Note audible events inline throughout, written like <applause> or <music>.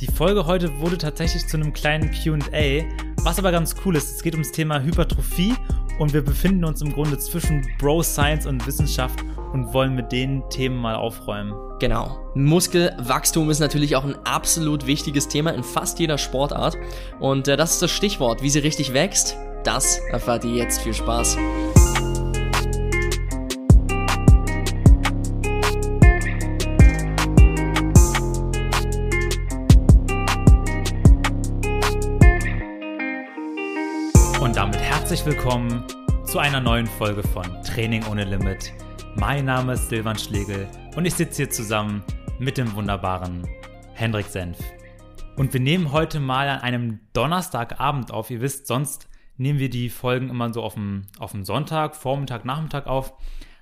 Die Folge heute wurde tatsächlich zu einem kleinen QA, was aber ganz cool ist. Es geht ums Thema Hypertrophie und wir befinden uns im Grunde zwischen Bro Science und Wissenschaft und wollen mit den Themen mal aufräumen. Genau. Muskelwachstum ist natürlich auch ein absolut wichtiges Thema in fast jeder Sportart. Und äh, das ist das Stichwort. Wie sie richtig wächst, das erfahrt ihr jetzt. Viel Spaß. Herzlich willkommen zu einer neuen Folge von Training ohne Limit. Mein Name ist Silvan Schlegel und ich sitze hier zusammen mit dem wunderbaren Hendrik Senf. Und wir nehmen heute mal an einem Donnerstagabend auf. Ihr wisst, sonst nehmen wir die Folgen immer so auf dem, auf dem Sonntag, Vormittag, Nachmittag auf.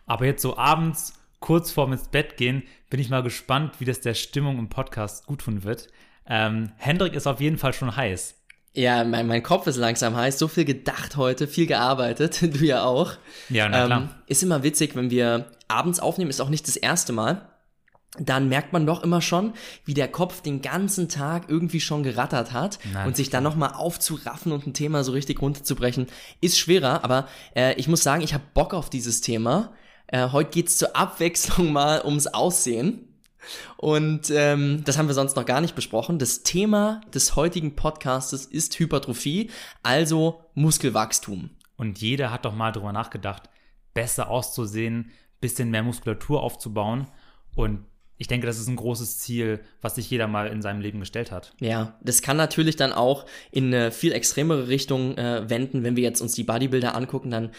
Aber jetzt so abends, kurz vorm ins Bett gehen, bin ich mal gespannt, wie das der Stimmung im Podcast gut tun wird. Ähm, Hendrik ist auf jeden Fall schon heiß. Ja, mein, mein Kopf ist langsam heiß. So viel gedacht heute, viel gearbeitet. <laughs> Du ja auch. Ja, na klar. Ähm, ist immer witzig, wenn wir abends aufnehmen, ist auch nicht das erste Mal. Dann merkt man doch immer schon, wie der Kopf den ganzen Tag irgendwie schon gerattert hat Na, und sich dann nochmal aufzuraffen und ein Thema so richtig runterzubrechen, ist schwerer. Aber äh, ich muss sagen, ich habe Bock auf dieses Thema. Äh, heute geht's zur Abwechslung <laughs> mal ums Aussehen. Und ähm, das haben wir sonst noch gar nicht besprochen. Das Thema des heutigen Podcastes ist Hypertrophie, also Muskelwachstum. Und jeder hat doch mal drüber nachgedacht, besser auszusehen, bisschen mehr Muskulatur aufzubauen. Und ich denke, das ist ein großes Ziel, was sich jeder mal in seinem Leben gestellt hat. Ja, das kann natürlich dann auch in eine viel extremere Richtung äh, wenden. Wenn wir jetzt uns die Bodybuilder angucken, dann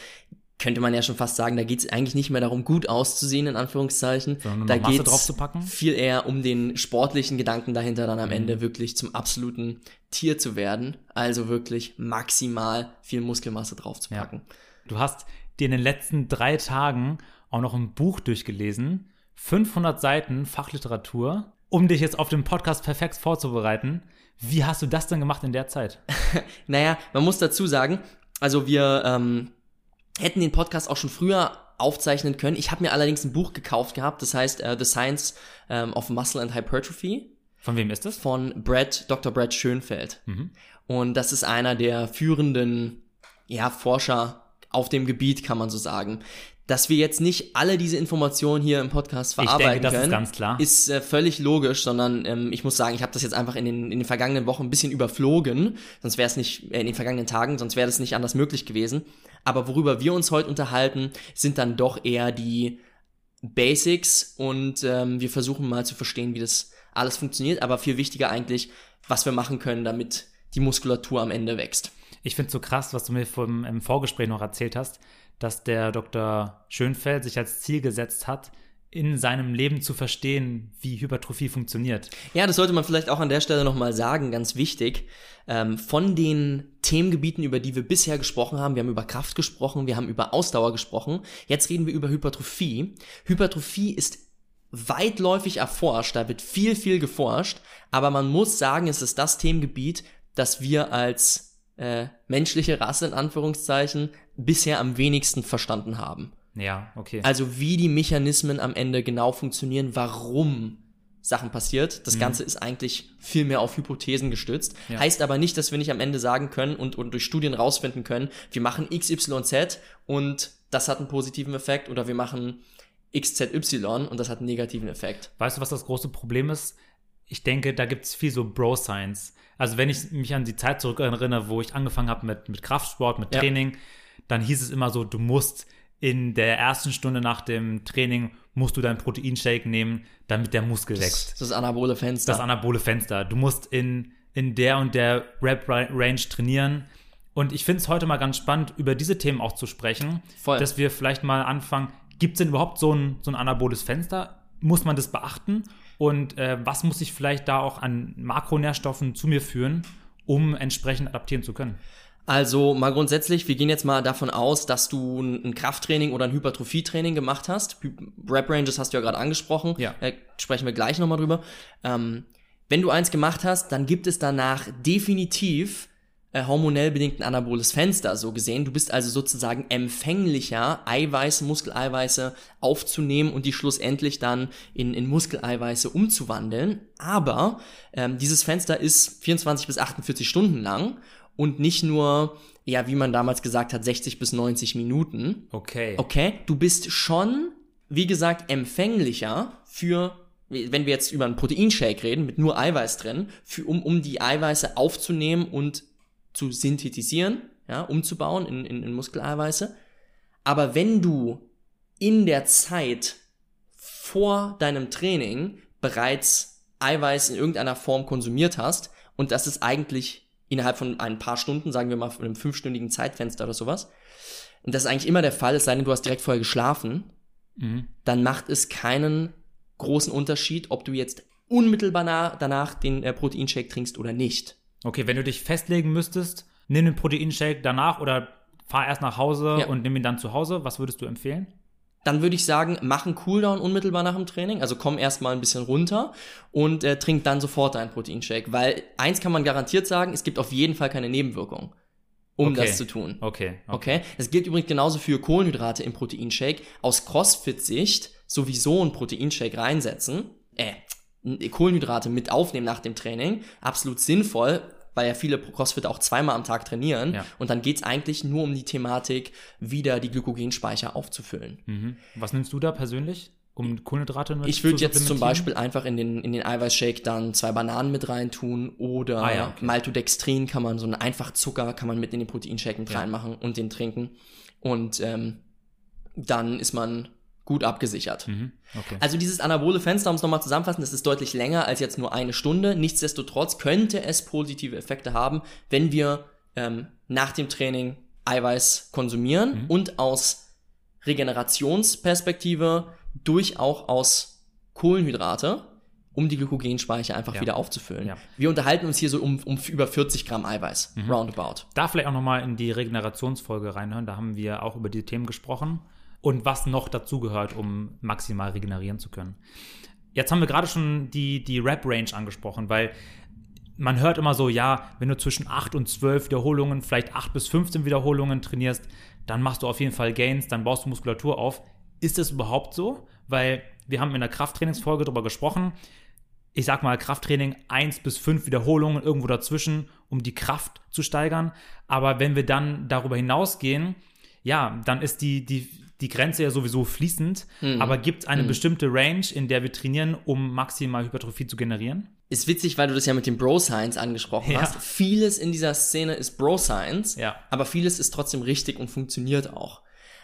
könnte man ja schon fast sagen, da geht es eigentlich nicht mehr darum, gut auszusehen, in Anführungszeichen. Sondern da geht's draufzupacken? viel eher um den sportlichen Gedanken dahinter, dann am Mhm. Ende wirklich zum absoluten Tier zu werden. Also wirklich maximal viel Muskelmasse draufzupacken. Du hast dir in den letzten drei Tagen auch noch ein Buch durchgelesen, 500 Seiten Fachliteratur, um dich jetzt auf den Podcast perfekt vorzubereiten. Wie hast du das denn gemacht in der Zeit? <laughs> Naja, man muss dazu sagen, also wir ähm, hätten den Podcast auch schon früher aufzeichnen können. Ich habe mir allerdings ein Buch gekauft gehabt, das heißt äh, The Science ähm, of Muscle and Hypertrophy Von wem ist das? von Brad, Dr. Brad Schönfeld. Mhm. Und das ist einer der führenden ja, Forscher auf dem Gebiet, kann man so sagen. Dass wir jetzt nicht alle diese Informationen hier im Podcast denke, verarbeiten ist können, ganz klar. ist äh, völlig logisch, sondern ähm, ich muss sagen, ich habe das jetzt einfach in den, in den vergangenen Wochen ein bisschen überflogen, sonst wäre es nicht, äh, in den vergangenen Tagen, sonst wäre das nicht anders möglich gewesen. Aber worüber wir uns heute unterhalten, sind dann doch eher die Basics und ähm, wir versuchen mal zu verstehen, wie das alles funktioniert, aber viel wichtiger eigentlich, was wir machen können, damit die Muskulatur am Ende wächst. Ich finde es so krass, was du mir vom, im Vorgespräch noch erzählt hast, dass der Dr. Schönfeld sich als Ziel gesetzt hat, in seinem Leben zu verstehen, wie Hypertrophie funktioniert. Ja, das sollte man vielleicht auch an der Stelle nochmal sagen, ganz wichtig. Ähm, von den Themengebieten, über die wir bisher gesprochen haben, wir haben über Kraft gesprochen, wir haben über Ausdauer gesprochen, jetzt reden wir über Hypertrophie. Hypertrophie ist weitläufig erforscht, da wird viel, viel geforscht, aber man muss sagen, es ist das Themengebiet, das wir als äh, menschliche Rasse in Anführungszeichen bisher am wenigsten verstanden haben. Ja, okay. Also wie die Mechanismen am Ende genau funktionieren, warum Sachen passiert. Das Ganze ist eigentlich viel mehr auf Hypothesen gestützt. Mhm. Ja. Heißt aber nicht, dass wir nicht am Ende sagen können und, und durch Studien rausfinden können, wir machen XYZ und das hat einen positiven Effekt oder wir machen XZY und das hat einen negativen Effekt. Weißt du, was das große Problem ist? Ich denke, da gibt es viel so Bro-Science. Also wenn ich mich an die Zeit zurückerinnere, wo ich angefangen habe mit, mit Kraftsport, mit Ja. Training, dann hieß es immer so, du musst in der ersten Stunde nach dem Training, musst du deinen Proteinshake nehmen, damit der Muskel wächst. Das anabole Fenster. Das anabole Fenster. Du musst in, in der und der Rep-Range trainieren. Und ich finde es heute mal ganz spannend, über diese Themen auch zu sprechen. Voll. Dass wir vielleicht mal anfangen, gibt es denn überhaupt so ein, so ein anaboles Fenster? Muss man das beachten? Und äh, was muss ich vielleicht da auch an Makronährstoffen zu mir führen, um entsprechend adaptieren zu können? Also mal grundsätzlich, wir gehen jetzt mal davon aus, dass du ein Krafttraining oder ein Hypertrophietraining gemacht hast. Rep Ranges hast du ja gerade angesprochen. Ja. Äh, sprechen wir gleich nochmal drüber. Ähm, wenn du eins gemacht hast, dann gibt es danach definitiv äh, hormonell bedingt ein anaboles Fenster, so gesehen. Du bist also sozusagen empfänglicher, Eiweiße, Muskeleiweiße aufzunehmen und die schlussendlich dann in, in Muskeleiweiße umzuwandeln. Aber ähm, dieses Fenster ist 24 bis 48 Stunden lang und nicht nur, ja, wie man damals gesagt hat, 60 bis 90 Minuten. Okay. Okay, du bist schon, wie gesagt, empfänglicher für wenn wir jetzt über einen Proteinshake reden, mit nur Eiweiß drin, für, um, um die Eiweiße aufzunehmen und zu synthetisieren, ja, umzubauen in, in, in Muskeleiweiße. Aber wenn du in der Zeit vor deinem Training bereits Eiweiß in irgendeiner Form konsumiert hast, und das ist eigentlich innerhalb von ein paar Stunden, sagen wir mal von einem fünfstündigen Zeitfenster oder sowas, und das ist eigentlich immer der Fall, es sei denn, du hast direkt vorher geschlafen, mhm. dann macht es keinen großen Unterschied, ob du jetzt unmittelbar danach den äh, Proteinshake trinkst oder nicht. Okay, wenn du dich festlegen müsstest, nimm den Proteinshake danach oder fahr erst nach Hause ja. und nimm ihn dann zu Hause, was würdest du empfehlen? Dann würde ich sagen, mach einen Cooldown unmittelbar nach dem Training, also komm erstmal ein bisschen runter und äh, trink dann sofort deinen Proteinshake, weil eins kann man garantiert sagen, es gibt auf jeden Fall keine Nebenwirkungen um okay. das zu tun. Okay, okay. Okay. Das gilt übrigens genauso für Kohlenhydrate im Proteinshake. Aus CrossFit-Sicht sowieso einen Proteinshake reinsetzen, äh, Kohlenhydrate mit aufnehmen nach dem Training, absolut sinnvoll, weil ja viele CrossFit auch zweimal am Tag trainieren. Ja. Und dann geht's eigentlich nur um die Thematik, wieder die Glykogenspeicher aufzufüllen. Mhm. Was nimmst du da persönlich? Um Kohlenhydrate mit Ich würde jetzt zum Beispiel einfach in den, in den Eiweißshake dann zwei Bananen mit reintun oder ah, ja, okay. Maltodextrin kann man, so einen einfach Zucker kann man mit in den Proteinshake mit ja. reinmachen und den trinken. Und ähm, dann ist man gut abgesichert. Mhm, okay. Also dieses anabole Fenster, um es nochmal zusammenfassen, das ist deutlich länger als jetzt nur eine Stunde. Nichtsdestotrotz könnte es positive Effekte haben, wenn wir ähm, nach dem Training Eiweiß konsumieren mhm. und aus Regenerationsperspektive durch auch aus Kohlenhydrate, um die Glykogenspeicher einfach ja. wieder aufzufüllen. Ja. Wir unterhalten uns hier so um, um über 40 Gramm Eiweiß, mhm. roundabout. Da vielleicht auch nochmal in die Regenerationsfolge reinhören, da haben wir auch über die Themen gesprochen und was noch dazugehört, um maximal regenerieren zu können. Jetzt haben wir gerade schon die, die Rap-Range angesprochen, weil man hört immer so, ja, wenn du zwischen 8 und 12 Wiederholungen, vielleicht 8 bis 15 Wiederholungen trainierst, dann machst du auf jeden Fall Gains, dann baust du Muskulatur auf. Ist das überhaupt so? Weil wir haben in der Krafttrainingsfolge darüber gesprochen. Ich sag mal, Krafttraining 1 bis 5 Wiederholungen irgendwo dazwischen, um die Kraft zu steigern. Aber wenn wir dann darüber hinausgehen, ja, dann ist die, die, die Grenze ja sowieso fließend, mhm. aber gibt es eine mhm. bestimmte Range, in der wir trainieren, um maximal Hypertrophie zu generieren? Ist witzig, weil du das ja mit dem Bro Science angesprochen ja. hast. Vieles in dieser Szene ist Bro Science, ja. aber vieles ist trotzdem richtig und funktioniert auch.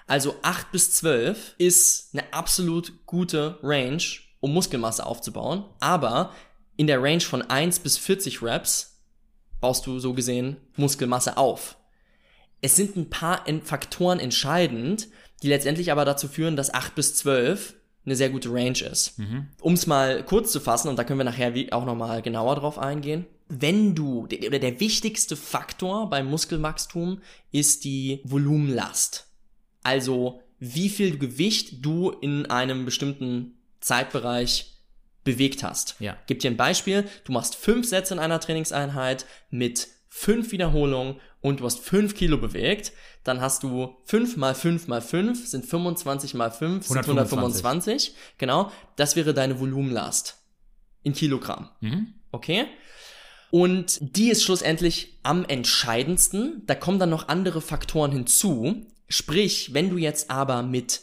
Also 8 bis 12 ist eine absolut gute Range, um Muskelmasse aufzubauen, aber in der Range von 1 bis 40 Reps baust du so gesehen Muskelmasse auf. Es sind ein paar Faktoren entscheidend, die letztendlich aber dazu führen, dass 8 bis 12 eine sehr gute Range ist. Mhm. Um es mal kurz zu fassen, und da können wir nachher auch nochmal genauer drauf eingehen. Wenn du, oder der wichtigste Faktor beim Muskelwachstum ist die Volumenlast. Also, wie viel Gewicht du in einem bestimmten Zeitbereich bewegt hast. Ja. Gib dir ein Beispiel. Du machst fünf Sätze in einer Trainingseinheit mit fünf Wiederholungen und du hast 5 Kilo bewegt, dann hast du 5 mal 5 mal 5 sind 25 mal 5 sind 125. Genau, das wäre deine Volumenlast in Kilogramm. Mhm. Okay? Und die ist schlussendlich am entscheidendsten. Da kommen dann noch andere Faktoren hinzu. Sprich, wenn du jetzt aber mit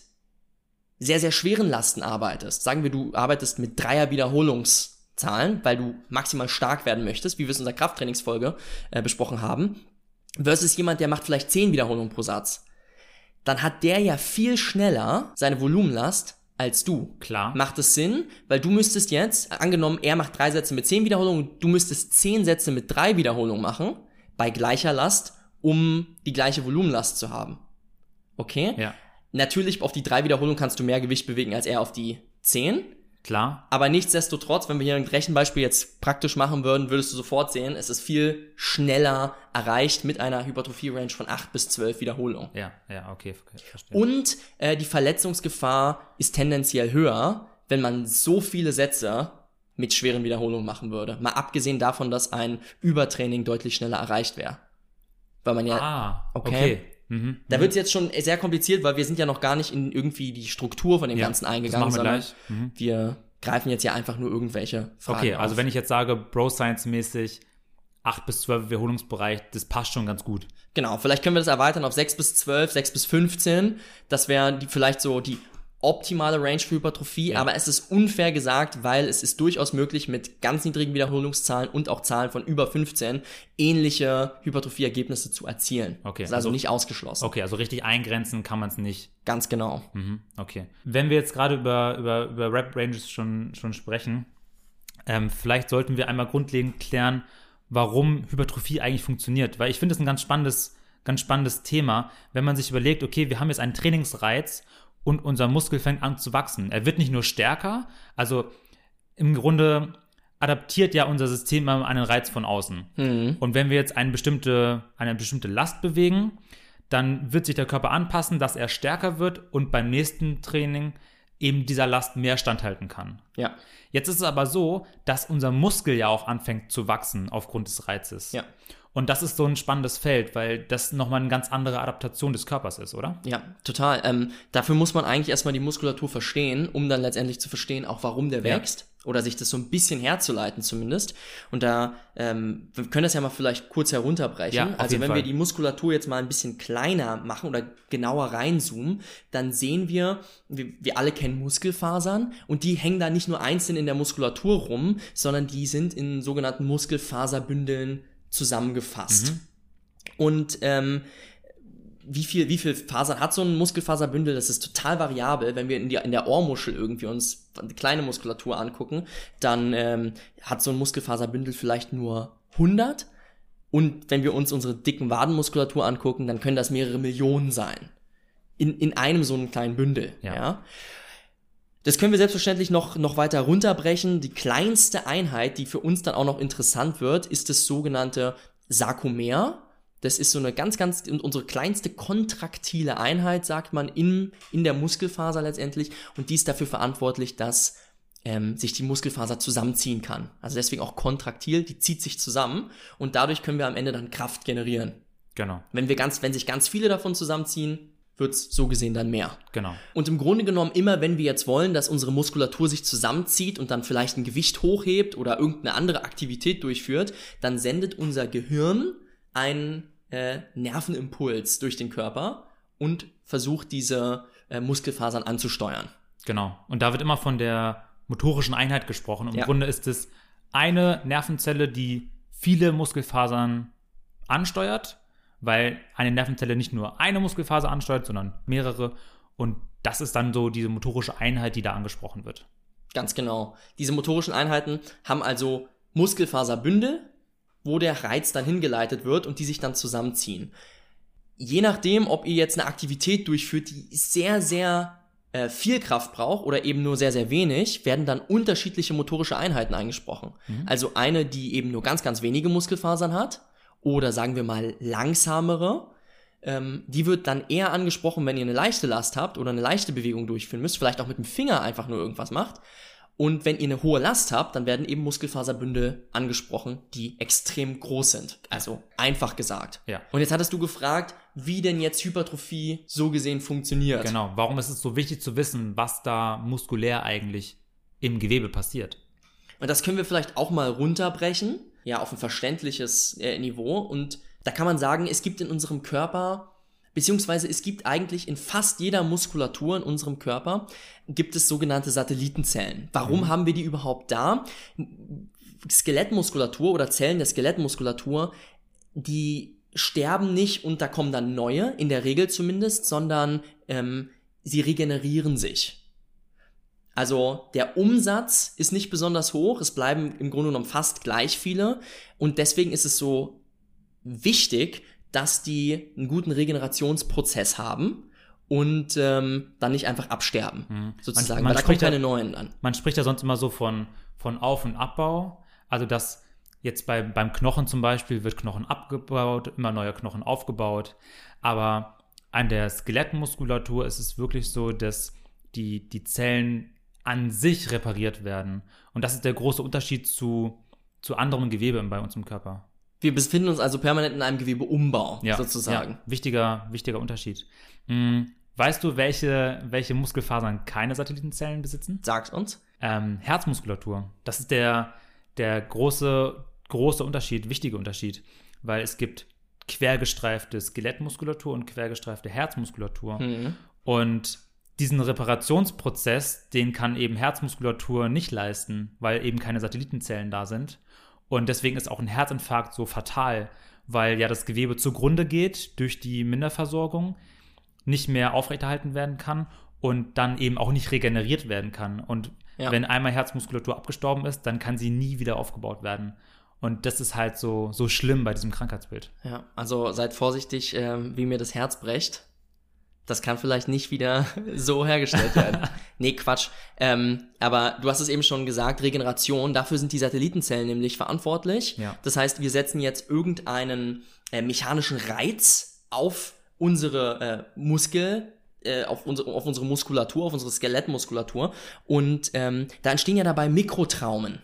sehr, sehr schweren Lasten arbeitest, sagen wir, du arbeitest mit Dreier Wiederholungszahlen, weil du maximal stark werden möchtest, wie wir es in unserer Krafttrainingsfolge äh, besprochen haben, versus jemand, der macht vielleicht 10 Wiederholungen pro Satz, dann hat der ja viel schneller seine Volumenlast als du. Klar. Macht es Sinn? Weil du müsstest jetzt, angenommen, er macht drei Sätze mit 10 Wiederholungen, du müsstest 10 Sätze mit drei Wiederholungen machen, bei gleicher Last, um die gleiche Volumenlast zu haben. Okay? Ja. Natürlich, auf die drei Wiederholungen kannst du mehr Gewicht bewegen als er auf die 10. Klar. Aber nichtsdestotrotz, wenn wir hier ein Rechenbeispiel jetzt praktisch machen würden, würdest du sofort sehen, es ist viel schneller erreicht mit einer Hypertrophie-Range von 8 bis 12 Wiederholungen. Ja, ja, okay, okay verstehe. Und äh, die Verletzungsgefahr ist tendenziell höher, wenn man so viele Sätze mit schweren Wiederholungen machen würde. Mal abgesehen davon, dass ein Übertraining deutlich schneller erreicht wäre. Weil man ja. Ah, okay. Mhm. Da mhm. wird es jetzt schon sehr kompliziert, weil wir sind ja noch gar nicht in irgendwie die Struktur von dem Ja, Ganzen das eingegangen, machen wir sondern gleich. Mhm. wir greifen jetzt ja einfach nur irgendwelche Fragen Okay, also auf. wenn ich jetzt sage, Bro Science-mäßig 8 bis 12 Wiederholungsbereich, das passt schon ganz gut. Genau, vielleicht können wir das erweitern auf 6 bis 12, 6 bis 15. Das wäre die, vielleicht so die optimale Range für Hypertrophie, Ja. aber es ist unfair gesagt, weil es ist durchaus möglich, mit ganz niedrigen Wiederholungszahlen und auch Zahlen von über 15 ähnliche Hypertrophie-Ergebnisse zu erzielen. Okay, Das ist also, also- nicht ausgeschlossen. Okay, also richtig eingrenzen kann man es nicht. Ganz genau. Mhm, okay. Wenn wir jetzt gerade über, über, über Rap-Ranges schon, schon sprechen, ähm, vielleicht sollten wir einmal grundlegend klären, warum Hypertrophie eigentlich funktioniert. Weil ich finde es ein ganz spannendes, ganz spannendes Thema, wenn man sich überlegt, okay, wir haben jetzt einen Trainingsreiz und unser Muskel fängt an zu wachsen. Er wird nicht nur stärker, also im Grunde adaptiert ja unser System einen Reiz von außen. Mhm. Und wenn wir jetzt eine bestimmte, eine bestimmte Last bewegen, dann wird sich der Körper anpassen, dass er stärker wird und beim nächsten Training eben dieser Last mehr standhalten kann. Ja, Jetzt ist es aber so, dass unser Muskel ja auch anfängt zu wachsen aufgrund des Reizes. ja. Und das ist so ein spannendes Feld, weil das nochmal eine ganz andere Adaptation des Körpers ist, oder? Ja, total. Ähm, dafür muss man eigentlich erstmal die Muskulatur verstehen, um dann letztendlich zu verstehen, auch warum der Ja. wächst. Oder sich das so ein bisschen herzuleiten zumindest. Und da, ähm, wir können das ja mal vielleicht kurz herunterbrechen. Ja, also wenn Fall. wir die Muskulatur jetzt mal ein bisschen kleiner machen oder genauer reinzoomen, dann sehen wir, wir, wir alle kennen Muskelfasern und die hängen da nicht nur einzeln in der Muskulatur rum, sondern die sind in sogenannten Muskelfaserbündeln zusammengefasst. Und ähm, wie viel, wie viel Fasern hat so ein Muskelfaserbündel? Das ist total variabel. Wenn wir in, die, in der Ohrmuschel irgendwie uns eine kleine Muskulatur angucken, dann ähm, hat so ein Muskelfaserbündel vielleicht nur 100. Und wenn wir uns unsere dicken Wadenmuskulatur angucken, dann können das mehrere Millionen sein. In, in einem so einen kleinen Bündel. Ja. ja? Das können wir selbstverständlich noch, noch weiter runterbrechen. Die kleinste Einheit, die für uns dann auch noch interessant wird, ist das sogenannte Sarkomer. Das ist so eine ganz, ganz, und unsere kleinste kontraktile Einheit, sagt man, in, in der Muskelfaser letztendlich. Und die ist dafür verantwortlich, dass ähm, sich die Muskelfaser zusammenziehen kann. Also deswegen auch kontraktil, die zieht sich zusammen und dadurch können wir am Ende dann Kraft generieren. Genau, Wenn wir ganz, wenn sich ganz viele davon zusammenziehen, wird's so gesehen dann mehr. genau. Und im Grunde genommen immer, wenn wir jetzt wollen, dass unsere Muskulatur sich zusammenzieht und dann vielleicht ein Gewicht hochhebt oder irgendeine andere Aktivität durchführt, dann sendet unser Gehirn einen äh, Nervenimpuls durch den Körper und versucht diese äh, Muskelfasern anzusteuern. Genau. Und da wird immer von der motorischen Einheit gesprochen. Im Ja. Grunde ist es eine Nervenzelle, die viele Muskelfasern ansteuert, weil eine Nervenzelle nicht nur eine Muskelfaser ansteuert, sondern mehrere. Und das ist dann so diese motorische Einheit, die da angesprochen wird. Ganz genau. Diese motorischen Einheiten haben also Muskelfaserbündel, wo der Reiz dann hingeleitet wird und die sich dann zusammenziehen. Je nachdem, ob ihr jetzt eine Aktivität durchführt, die sehr, sehr äh, viel Kraft braucht oder eben nur sehr, sehr wenig, werden dann unterschiedliche motorische Einheiten eingesprochen. Also eine, die eben nur ganz, ganz wenige Muskelfasern hat oder sagen wir mal langsamere. Ähm, die wird dann eher angesprochen, wenn ihr eine leichte Last habt oder eine leichte Bewegung durchführen müsst, vielleicht auch mit dem Finger einfach nur irgendwas macht. Und wenn ihr eine hohe Last habt, dann werden eben Muskelfaserbünde angesprochen, die extrem groß sind. Also einfach gesagt. Ja. Und jetzt hattest du gefragt, wie denn jetzt Hypertrophie so gesehen funktioniert. Genau. Warum ist es so wichtig zu wissen, was da muskulär eigentlich im Gewebe passiert? Und das können wir vielleicht auch mal runterbrechen, ja, auf ein verständliches äh, Niveau. Und da kann man sagen, es gibt in unserem Körper, beziehungsweise es gibt eigentlich in fast jeder Muskulatur in unserem Körper, gibt es sogenannte Satellitenzellen. Warum haben wir die überhaupt da? Skelettmuskulatur oder Zellen der Skelettmuskulatur, die sterben nicht und da kommen dann neue, in der Regel zumindest, sondern ähm, sie regenerieren sich. Also der Umsatz ist nicht besonders hoch, es bleiben im Grunde genommen fast gleich viele und deswegen ist es so wichtig, dass die einen guten Regenerationsprozess haben und ähm, dann nicht einfach absterben, sozusagen, man weil da kommen keine neuen an. Man spricht ja sonst immer so von, von Auf- und Abbau. Also, dass jetzt bei, beim Knochen zum Beispiel wird Knochen abgebaut, immer neue Knochen aufgebaut. Aber an der Skelettmuskulatur ist es wirklich so, dass die, die Zellen an sich repariert werden. Und das ist der große Unterschied zu, zu anderem Gewebe bei uns im Körper. Wir befinden uns also permanent in einem Gewebeumbau, Ja, sozusagen. Ja, wichtiger, wichtiger Unterschied. Hm, weißt du, welche, welche Muskelfasern keine Satellitenzellen besitzen? Sagt uns. Ähm, Herzmuskulatur. Das ist der, der große, große Unterschied, wichtige Unterschied. Weil es gibt quergestreifte Skelettmuskulatur und quergestreifte Herzmuskulatur. Mhm. Und diesen Reparationsprozess, den kann eben Herzmuskulatur nicht leisten, weil eben keine Satellitenzellen da sind. Und deswegen ist auch ein Herzinfarkt so fatal, weil ja das Gewebe zugrunde geht durch die Minderversorgung, nicht mehr aufrechterhalten werden kann und dann eben auch nicht regeneriert werden kann. Und Ja. wenn einmal Herzmuskulatur abgestorben ist, dann kann sie nie wieder aufgebaut werden. Und das ist halt so, so schlimm bei diesem Krankheitsbild. Ja, also seid vorsichtig, ähm, wie mir das Herz brecht. Das kann vielleicht nicht wieder <laughs> so hergestellt werden. <laughs> nee, Quatsch. Ähm, aber du hast es eben schon gesagt, Regeneration, dafür sind die Satellitenzellen nämlich verantwortlich. Ja. Das heißt, wir setzen jetzt irgendeinen äh, mechanischen Reiz auf unsere äh, Muskel, äh, auf, unsere, auf unsere Muskulatur, auf unsere Skelettmuskulatur. Und ähm, da entstehen ja dabei Mikrotraumen.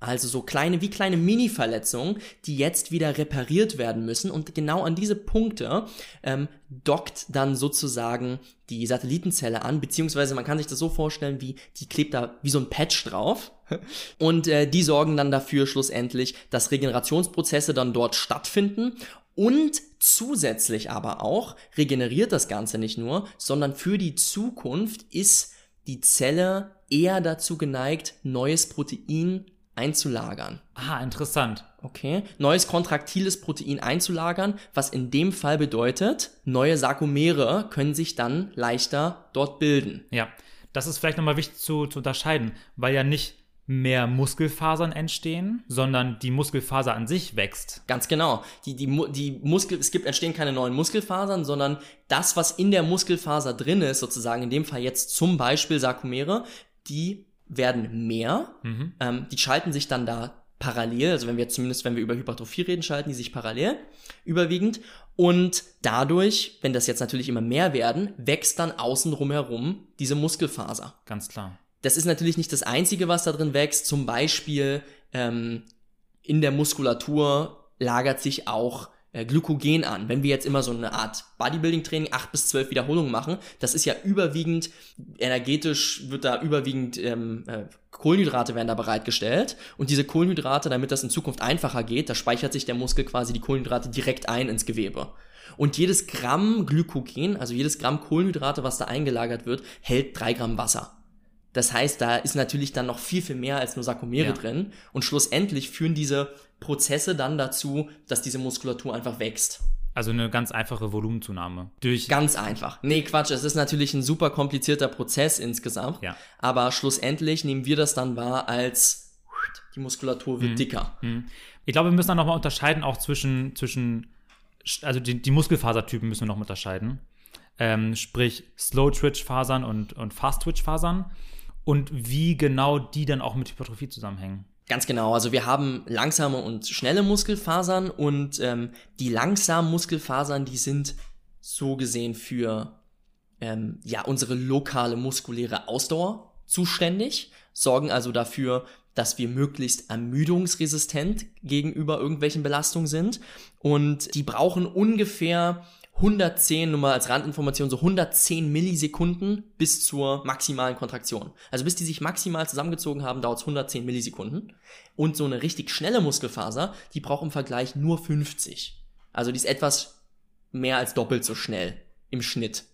Also so kleine, wie kleine Mini-Verletzungen, die jetzt wieder repariert werden müssen. Und genau an diese Punkte ähm, dockt dann sozusagen die Satellitenzelle an, beziehungsweise man kann sich das so vorstellen, wie die klebt da wie so ein Patch drauf. <laughs> Und äh, die sorgen dann dafür schlussendlich, dass Regenerationsprozesse dann dort stattfinden. Und zusätzlich aber auch regeneriert das Ganze nicht nur, sondern für die Zukunft ist die Zelle eher dazu geneigt, neues Protein einzulagern. Ah, interessant. Okay, neues kontraktiles Protein einzulagern, was in dem Fall bedeutet, neue Sarkomere können sich dann leichter dort bilden. Ja, das ist vielleicht nochmal wichtig zu, zu unterscheiden, weil ja nicht mehr Muskelfasern entstehen, sondern die Muskelfaser an sich wächst. Ganz genau. Die, die, die Muskel, es gibt, entstehen keine neuen Muskelfasern, sondern das, was in der Muskelfaser drin ist, sozusagen in dem Fall jetzt zum Beispiel Sarkomere, die werden mehr, ähm, die schalten sich dann da parallel, also wenn wir zumindest, wenn wir über Hypertrophie reden, schalten die sich parallel überwiegend und dadurch, wenn das jetzt natürlich immer mehr werden, wächst dann außen herum diese Muskelfaser. Ganz klar. Das ist natürlich nicht das Einzige, was da drin wächst. Zum Beispiel ähm, in der Muskulatur lagert sich auch Glykogen an. Wenn wir jetzt immer so eine Art Bodybuilding-Training, acht bis zwölf Wiederholungen machen, das ist ja überwiegend, energetisch wird da überwiegend ähm, äh, Kohlenhydrate werden da bereitgestellt. Und diese Kohlenhydrate, damit das in Zukunft einfacher geht, da speichert sich der Muskel quasi die Kohlenhydrate direkt ein ins Gewebe. Und jedes Gramm Glykogen, also jedes Gramm Kohlenhydrate, was da eingelagert wird, hält drei Gramm Wasser. Das heißt, da ist natürlich dann noch viel, viel mehr als nur Sarkomere Ja. drin. Und schlussendlich führen diese Prozesse dann dazu, dass diese Muskulatur einfach wächst. Also eine ganz einfache Volumenzunahme. Durch Ganz einfach. Nee, Quatsch, es ist natürlich ein super komplizierter Prozess insgesamt. Ja. Aber schlussendlich nehmen wir das dann wahr als die Muskulatur Mhm. wird dicker. Ich glaube, wir müssen dann nochmal unterscheiden, auch zwischen, zwischen also die, die Muskelfasertypen müssen wir noch unterscheiden. Ähm, sprich Slow-Twitch-Fasern und, und Fast-Twitch-Fasern. Und wie genau die dann auch mit Hypertrophie zusammenhängen. Ganz genau. Also wir haben langsame und schnelle Muskelfasern und ähm, die langsamen Muskelfasern, die sind so gesehen für ähm, ja unsere lokale muskuläre Ausdauer zuständig, sorgen also dafür, dass wir möglichst ermüdungsresistent gegenüber irgendwelchen Belastungen sind und die brauchen ungefähr 110, nur mal als Randinformation, so 110 Millisekunden bis zur maximalen Kontraktion. Also bis die sich maximal zusammengezogen haben, dauert es 110 Millisekunden. Und so eine richtig schnelle Muskelfaser, die braucht im Vergleich nur 50. Also die ist etwas mehr als doppelt so schnell im Schnitt.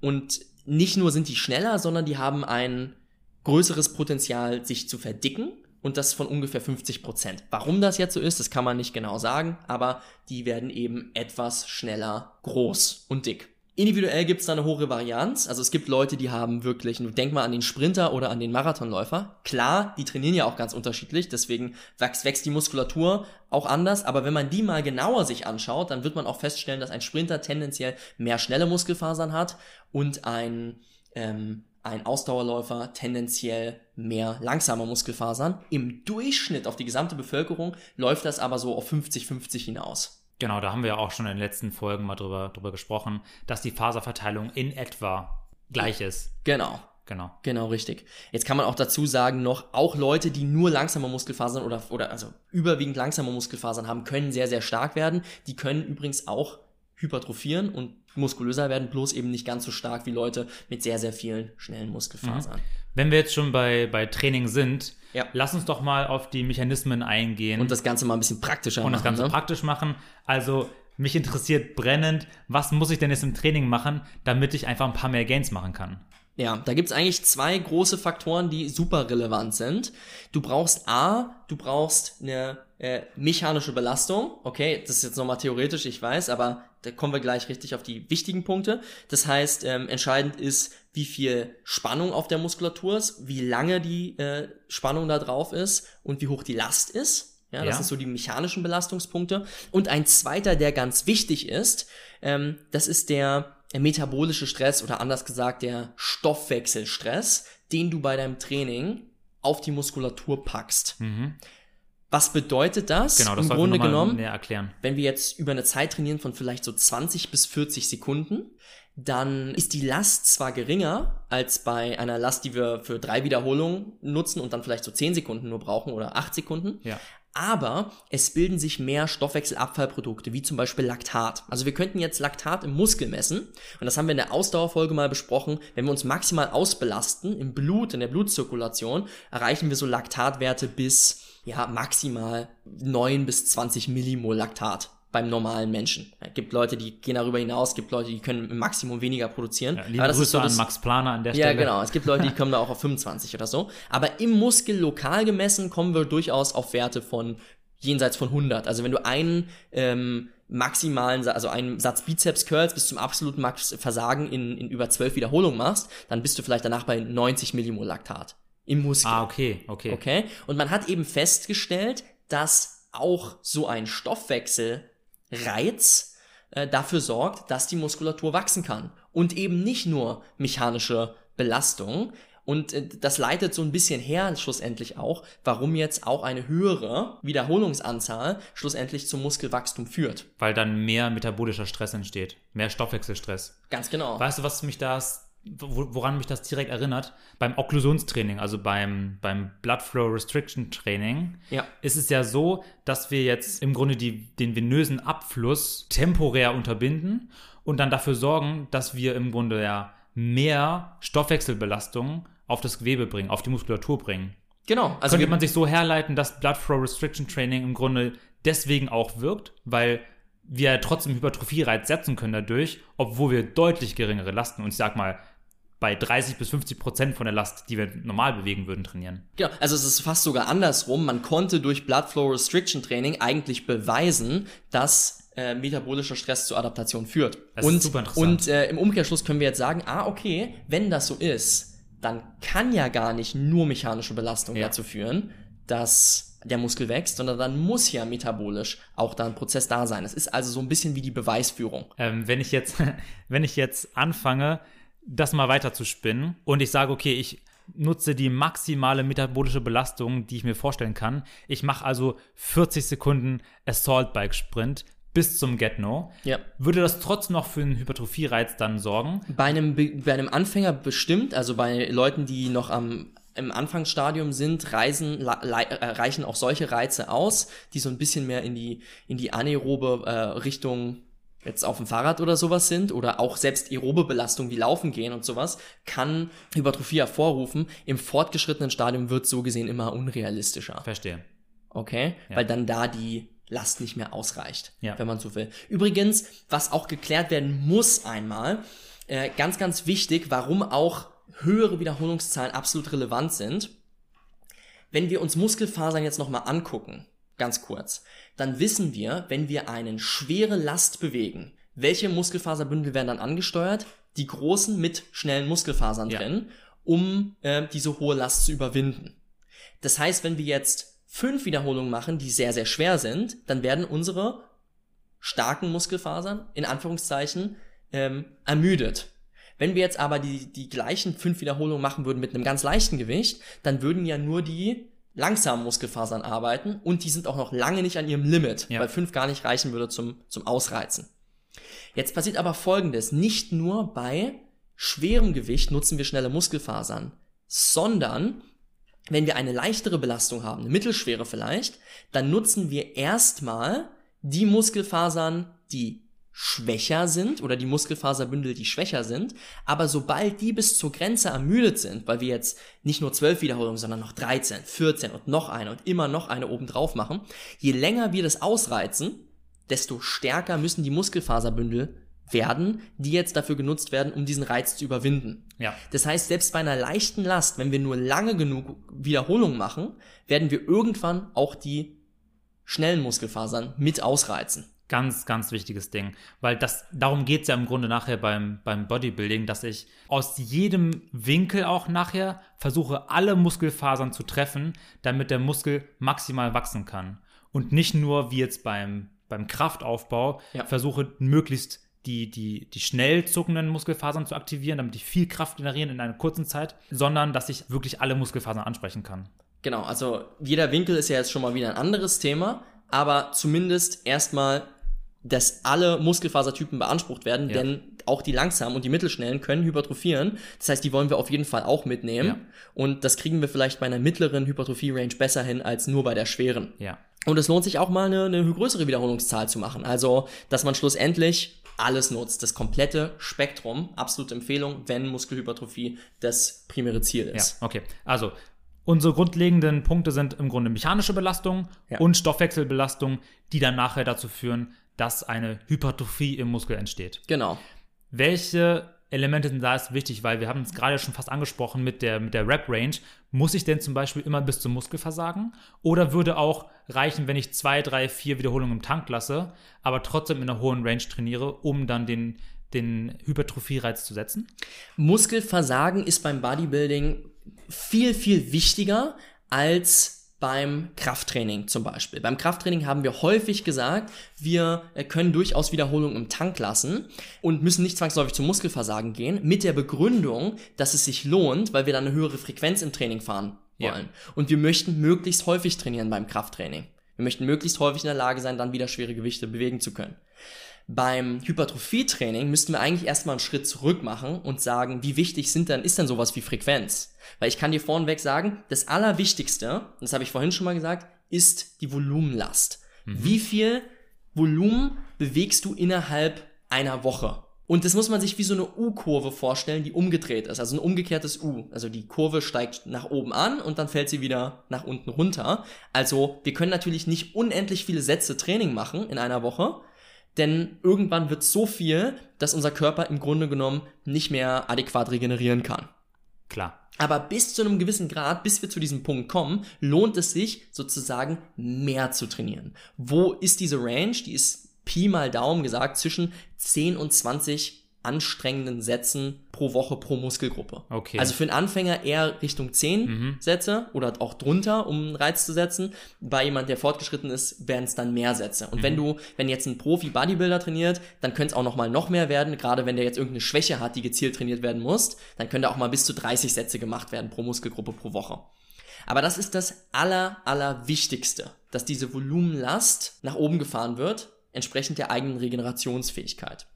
Und nicht nur sind die schneller, sondern die haben ein größeres Potenzial, sich zu verdicken. Und das von ungefähr 50 Prozent. Warum das jetzt so ist, das kann man nicht genau sagen, aber die werden eben etwas schneller groß und dick. Individuell gibt es da eine hohe Varianz. Also es gibt Leute, die haben wirklich, denk mal an den Sprinter oder an den Marathonläufer. Klar, die trainieren ja auch ganz unterschiedlich, deswegen wächst, wächst die Muskulatur auch anders. Aber wenn man die mal genauer sich anschaut, dann wird man auch feststellen, dass ein Sprinter tendenziell mehr schnelle Muskelfasern hat und ein, ähm, ein Ausdauerläufer tendenziell mehr langsame Muskelfasern. Im Durchschnitt auf die gesamte Bevölkerung läuft das aber so auf 50-50 hinaus. Genau, da haben wir ja auch schon in den letzten Folgen mal drüber, drüber gesprochen, dass die Faserverteilung in etwa gleich ist. Genau. genau. Genau, richtig. Jetzt kann man auch dazu sagen noch, auch Leute, die nur langsame Muskelfasern oder, oder also überwiegend langsame Muskelfasern haben, können sehr, sehr stark werden. Die können übrigens auch hypertrophieren und muskulöser werden, bloß eben nicht ganz so stark wie Leute mit sehr, sehr vielen schnellen Muskelfasern. Mhm. Wenn wir jetzt schon bei, bei Training sind, Ja. lass uns doch mal auf die Mechanismen eingehen Und das Ganze mal ein bisschen praktischer und machen. das Ganze ne? praktisch machen. Also mich interessiert brennend, was muss ich denn jetzt im Training machen, damit ich einfach ein paar mehr Gains machen kann? Ja, da gibt's eigentlich zwei große Faktoren, die super relevant sind. Du brauchst A, du brauchst eine äh, mechanische Belastung. Okay, das ist jetzt nochmal theoretisch, ich weiß, aber da kommen wir gleich richtig auf die wichtigen Punkte. Das heißt, ähm, entscheidend ist, wie viel Spannung auf der Muskulatur ist, wie lange die äh, Spannung da drauf ist und wie hoch die Last ist. Ja, das Ja. sind so die mechanischen Belastungspunkte. Und ein zweiter, der ganz wichtig ist, ähm, das ist der metabolische Stress oder anders gesagt der Stoffwechselstress, den du bei deinem Training auf die Muskulatur packst. Was bedeutet das? Genau, das Im Grunde genommen, wenn wir jetzt über eine Zeit trainieren von vielleicht so 20 bis 40 Sekunden, dann ist die Last zwar geringer als bei einer Last, die wir für drei Wiederholungen nutzen und dann vielleicht so 10 Sekunden nur brauchen oder 8 Sekunden, Ja. aber es bilden sich mehr Stoffwechselabfallprodukte, wie zum Beispiel Laktat. Also wir könnten jetzt Laktat im Muskel messen und das haben wir in der Ausdauerfolge mal besprochen. Wenn wir uns maximal ausbelasten im Blut, in der Blutzirkulation, erreichen wir so Laktatwerte bis ja maximal 9 bis 20 Millimol Laktat beim normalen Menschen. Es gibt Leute, die gehen darüber hinaus, es gibt Leute, die können im Maximum weniger produzieren. Ja, liebe Grüße ist so an Max Planer an der ja, Stelle. genau. Es gibt Leute, die <laughs> kommen da auch auf 25 oder so. Aber im Muskel lokal gemessen kommen wir durchaus auf Werte von jenseits von 100. Also wenn du einen ähm, maximalen, also einen Satz Bizeps Curls bis zum absoluten Max Versagen in, in über 12 Wiederholungen machst, dann bist du vielleicht danach bei 90 Millimol Laktat im Muskel. Ah, okay, okay. Okay? Und man hat eben festgestellt, dass auch so ein Stoffwechselreiz äh, dafür sorgt, dass die Muskulatur wachsen kann. Und eben nicht nur mechanische Belastung. Und äh, das leitet so ein bisschen her, schlussendlich auch, warum jetzt auch eine höhere Wiederholungsanzahl schlussendlich zum Muskelwachstum führt. Weil dann mehr metabolischer Stress entsteht. Mehr Stoffwechselstress. Ganz genau. Weißt du, was mich das, wo- woran mich das direkt erinnert? Beim Okklusionstraining, also beim, beim Blood Flow Restriction Training, Ja. ist es ja so, dass wir jetzt im Grunde die, den venösen Abfluss temporär unterbinden und dann dafür sorgen, dass wir im Grunde ja mehr Stoffwechselbelastung auf das Gewebe bringen, auf die Muskulatur bringen. Genau. Also Könnte man sich so herleiten, dass Blood Flow Restriction Training im Grunde deswegen auch wirkt, weil wir trotzdem Hypertrophie-Reiz setzen können dadurch, obwohl wir deutlich geringere Lasten und ich sag mal bei 30 bis 50 Prozent von der Last, die wir normal bewegen würden, trainieren. Genau, also es ist fast sogar andersrum. Man konnte durch Blood Flow Restriction Training eigentlich beweisen, dass äh, metabolischer Stress zur Adaptation führt. Das ist und super interessant. und äh, im Umkehrschluss können wir jetzt sagen, ah, okay, wenn das so ist, dann kann ja gar nicht nur mechanische Belastung Ja. dazu führen, dass der Muskel wächst, sondern dann muss ja metabolisch auch da ein Prozess da sein. Es ist also so ein bisschen wie die Beweisführung. Ähm, wenn ich jetzt, <laughs> wenn ich jetzt anfange, das mal weiter zu spinnen und ich sage, okay, ich nutze die maximale metabolische Belastung, die ich mir vorstellen kann. Ich mache also 40 Sekunden Assault Bike Sprint bis zum Get No. Ja. Würde das trotzdem noch für einen Hypertrophie-Reiz dann sorgen? Bei einem, Be- bei einem Anfänger bestimmt, also bei Leuten, die noch am im Anfangsstadium sind, reisen, äh, reichen auch solche Reize aus, die so ein bisschen mehr in die, in die anaerobe äh, Richtung jetzt auf dem Fahrrad oder sowas sind oder auch selbst aerobe Belastung wie Laufen gehen und sowas, kann Hypertrophie hervorrufen. Im fortgeschrittenen Stadium wird so gesehen immer unrealistischer. Verstehe. Okay? Ja. Weil dann da die Last nicht mehr ausreicht, Ja. wenn man so will. Übrigens, was auch geklärt werden muss einmal, äh, ganz, ganz wichtig, warum auch höhere Wiederholungszahlen absolut relevant sind. Wenn wir uns Muskelfasern jetzt nochmal angucken, ganz kurz, dann wissen wir, wenn wir eine schwere Last bewegen, welche Muskelfaserbündel werden dann angesteuert? Die großen mit schnellen Muskelfasern Ja. drin, um äh, diese hohe Last zu überwinden. Das heißt, wenn wir jetzt fünf Wiederholungen machen, die sehr, sehr schwer sind, dann werden unsere starken Muskelfasern, in Anführungszeichen, ähm, ermüdet. Wenn wir jetzt aber die, die gleichen fünf Wiederholungen machen würden mit einem ganz leichten Gewicht, dann würden ja nur die langsamen Muskelfasern arbeiten und die sind auch noch lange nicht an ihrem Limit, Ja. weil fünf gar nicht reichen würde zum, zum Ausreizen. Jetzt passiert aber Folgendes, nicht nur bei schwerem Gewicht nutzen wir schnelle Muskelfasern, sondern wenn wir eine leichtere Belastung haben, eine mittelschwere vielleicht, dann nutzen wir erstmal die Muskelfasern, die schwächer sind oder die Muskelfaserbündel, die schwächer sind. Aber sobald die bis zur Grenze ermüdet sind, weil wir jetzt nicht nur 12 Wiederholungen, sondern noch 13, 14 und noch eine und immer noch eine oben drauf machen, je länger wir das ausreizen, desto stärker müssen die Muskelfaserbündel werden, die jetzt dafür genutzt werden, um diesen Reiz zu überwinden. Ja. Das heißt, selbst bei einer leichten Last, wenn wir nur lange genug Wiederholungen machen, werden wir irgendwann auch die schnellen Muskelfasern mit ausreizen. Ganz, ganz wichtiges Ding. Weil das, darum geht es ja im Grunde nachher beim, beim Bodybuilding, dass ich aus jedem Winkel auch nachher versuche, alle Muskelfasern zu treffen, damit der Muskel maximal wachsen kann. Und nicht nur wie jetzt beim, beim Kraftaufbau Ja. versuche, möglichst die, die, die schnell zuckenden Muskelfasern zu aktivieren, damit die viel Kraft generieren in einer kurzen Zeit, sondern dass ich wirklich alle Muskelfasern ansprechen kann. Genau, also jeder Winkel ist ja jetzt schon mal wieder ein anderes Thema, aber zumindest erstmal, dass alle Muskelfasertypen beansprucht werden, Ja. denn auch die langsamen und die mittelschnellen können hypertrophieren. Das heißt, die wollen wir auf jeden Fall auch mitnehmen. Ja. Und das kriegen wir vielleicht bei einer mittleren Hypertrophie-Range besser hin als nur bei der schweren. Ja. Und es lohnt sich auch mal eine, eine größere Wiederholungszahl zu machen. Also, dass man schlussendlich alles nutzt, das komplette Spektrum. Absolute Empfehlung, wenn Muskelhypertrophie das primäre Ziel Ja, ist. okay. Also, unsere grundlegenden Punkte sind im Grunde mechanische Belastung Ja. und Stoffwechselbelastung, die dann nachher dazu führen, dass eine Hypertrophie im Muskel entsteht. Genau. Welche Elemente sind da jetzt wichtig? Weil wir haben es gerade schon fast angesprochen mit der, mit der Rep-Range. Muss ich denn zum Beispiel immer bis zum Muskelversagen? Oder würde auch reichen, wenn ich zwei, drei, vier Wiederholungen im Tank lasse, aber trotzdem in einer hohen Range trainiere, um dann den, den Hypertrophie-Reiz zu setzen? Muskelversagen ist beim Bodybuilding viel, viel wichtiger als beim Krafttraining zum Beispiel. Beim Krafttraining haben wir häufig gesagt, wir äh, können durchaus Wiederholungen im Tank lassen und müssen nicht zwangsläufig zum Muskelversagen gehen, mit der Begründung, dass es sich lohnt, weil wir dann eine höhere Frequenz im Training fahren Ja. wollen. Und wir möchten möglichst häufig trainieren beim Krafttraining. Wir möchten möglichst häufig in der Lage sein, dann wieder schwere Gewichte bewegen zu können. Beim Hypertrophie-Training müssten wir eigentlich erstmal einen Schritt zurück machen und sagen, wie wichtig sind denn, ist denn sowas wie Frequenz? Weil ich kann dir vorneweg sagen, das Allerwichtigste, das habe ich vorhin schon mal gesagt, ist die Volumenlast. Wie viel Volumen bewegst du innerhalb einer Woche? Und das muss man sich wie so eine U-Kurve vorstellen, die umgedreht ist. Also ein umgekehrtes U. Also die Kurve steigt nach oben an und dann fällt sie wieder nach unten runter. Also wir können natürlich nicht unendlich viele Sätze Training machen in einer Woche, denn irgendwann wird so viel, dass unser Körper im Grunde genommen nicht mehr adäquat regenerieren kann. Klar. Aber bis zu einem gewissen Grad, bis wir zu diesem Punkt kommen, lohnt es sich sozusagen mehr zu trainieren. Wo ist diese Range? Die ist Pi mal Daumen gesagt zwischen 10 und 20 anstrengenden Sätzen pro Woche pro Muskelgruppe. Okay. Also für einen Anfänger eher Richtung 10 Sätze oder auch drunter, um einen Reiz zu setzen. Bei jemand, der fortgeschritten ist, werden es dann mehr Sätze. Und wenn du, wenn jetzt ein Profi-Bodybuilder trainiert, dann könnte es auch noch mal noch mehr werden. Gerade wenn der jetzt irgendeine Schwäche hat, die gezielt trainiert werden muss, dann können da auch mal bis zu 30 Sätze gemacht werden pro Muskelgruppe pro Woche. Aber das ist das aller, aller Wichtigste, dass diese Volumenlast nach oben gefahren wird, entsprechend der eigenen Regenerationsfähigkeit.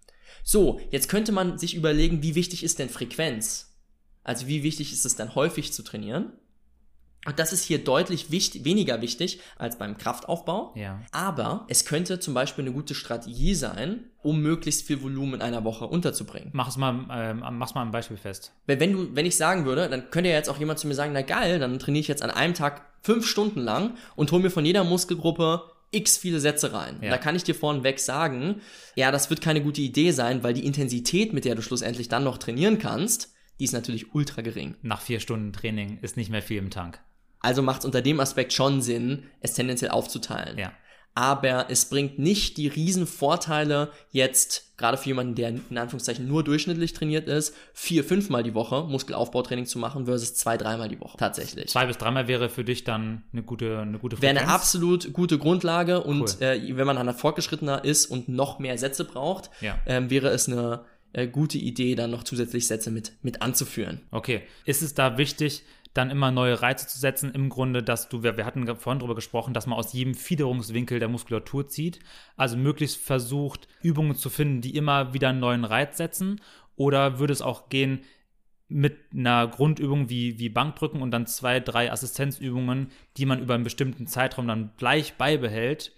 So, jetzt könnte man sich überlegen, wie wichtig ist denn Frequenz? Also wie wichtig ist es dann häufig zu trainieren? Und das ist hier deutlich wichtig, weniger wichtig als beim Kraftaufbau. Ja. Aber es könnte zum Beispiel eine gute Strategie sein, um möglichst viel Volumen in einer Woche unterzubringen. Mach es mal, ähm, mach's mal ein Beispiel fest. Weil wenn du, wenn ich sagen würde, dann könnte ja jetzt auch jemand zu mir sagen, na geil, dann trainiere ich jetzt an einem Tag fünf Stunden lang und hole mir von jeder Muskelgruppe x viele Sätze rein. Ja. Da kann ich dir vorneweg sagen, ja, das wird keine gute Idee sein, weil die Intensität, mit der du schlussendlich dann noch trainieren kannst, die ist natürlich ultra gering. Nach vier Stunden Training ist nicht mehr viel im Tank. Also macht es unter dem Aspekt schon Sinn, es tendenziell aufzuteilen. Ja. Aber es bringt nicht die riesen Vorteile jetzt, gerade für jemanden, der in Anführungszeichen nur durchschnittlich trainiert ist, vier, fünfmal die Woche Muskelaufbautraining zu machen versus zwei, dreimal die Woche. Tatsächlich. Zwei bis dreimal wäre für dich dann eine gute, eine gute Wäre eine absolut gute Grundlage und Cool. äh, wenn man dann fortgeschrittener ist und noch mehr Sätze braucht, Ja. ähm, wäre es eine äh, gute Idee, dann noch zusätzlich Sätze mit, mit anzuführen. Okay. Ist es da wichtig, dann immer neue Reize zu setzen? Im Grunde, dass du, wir, wir hatten vorhin darüber gesprochen, dass man aus jedem Fiederungswinkel der Muskulatur zieht. Also möglichst versucht, Übungen zu finden, die immer wieder einen neuen Reiz setzen. Oder würde es auch gehen mit einer Grundübung wie, wie Bankdrücken und dann zwei, drei Assistenzübungen, die man über einen bestimmten Zeitraum dann gleich beibehält,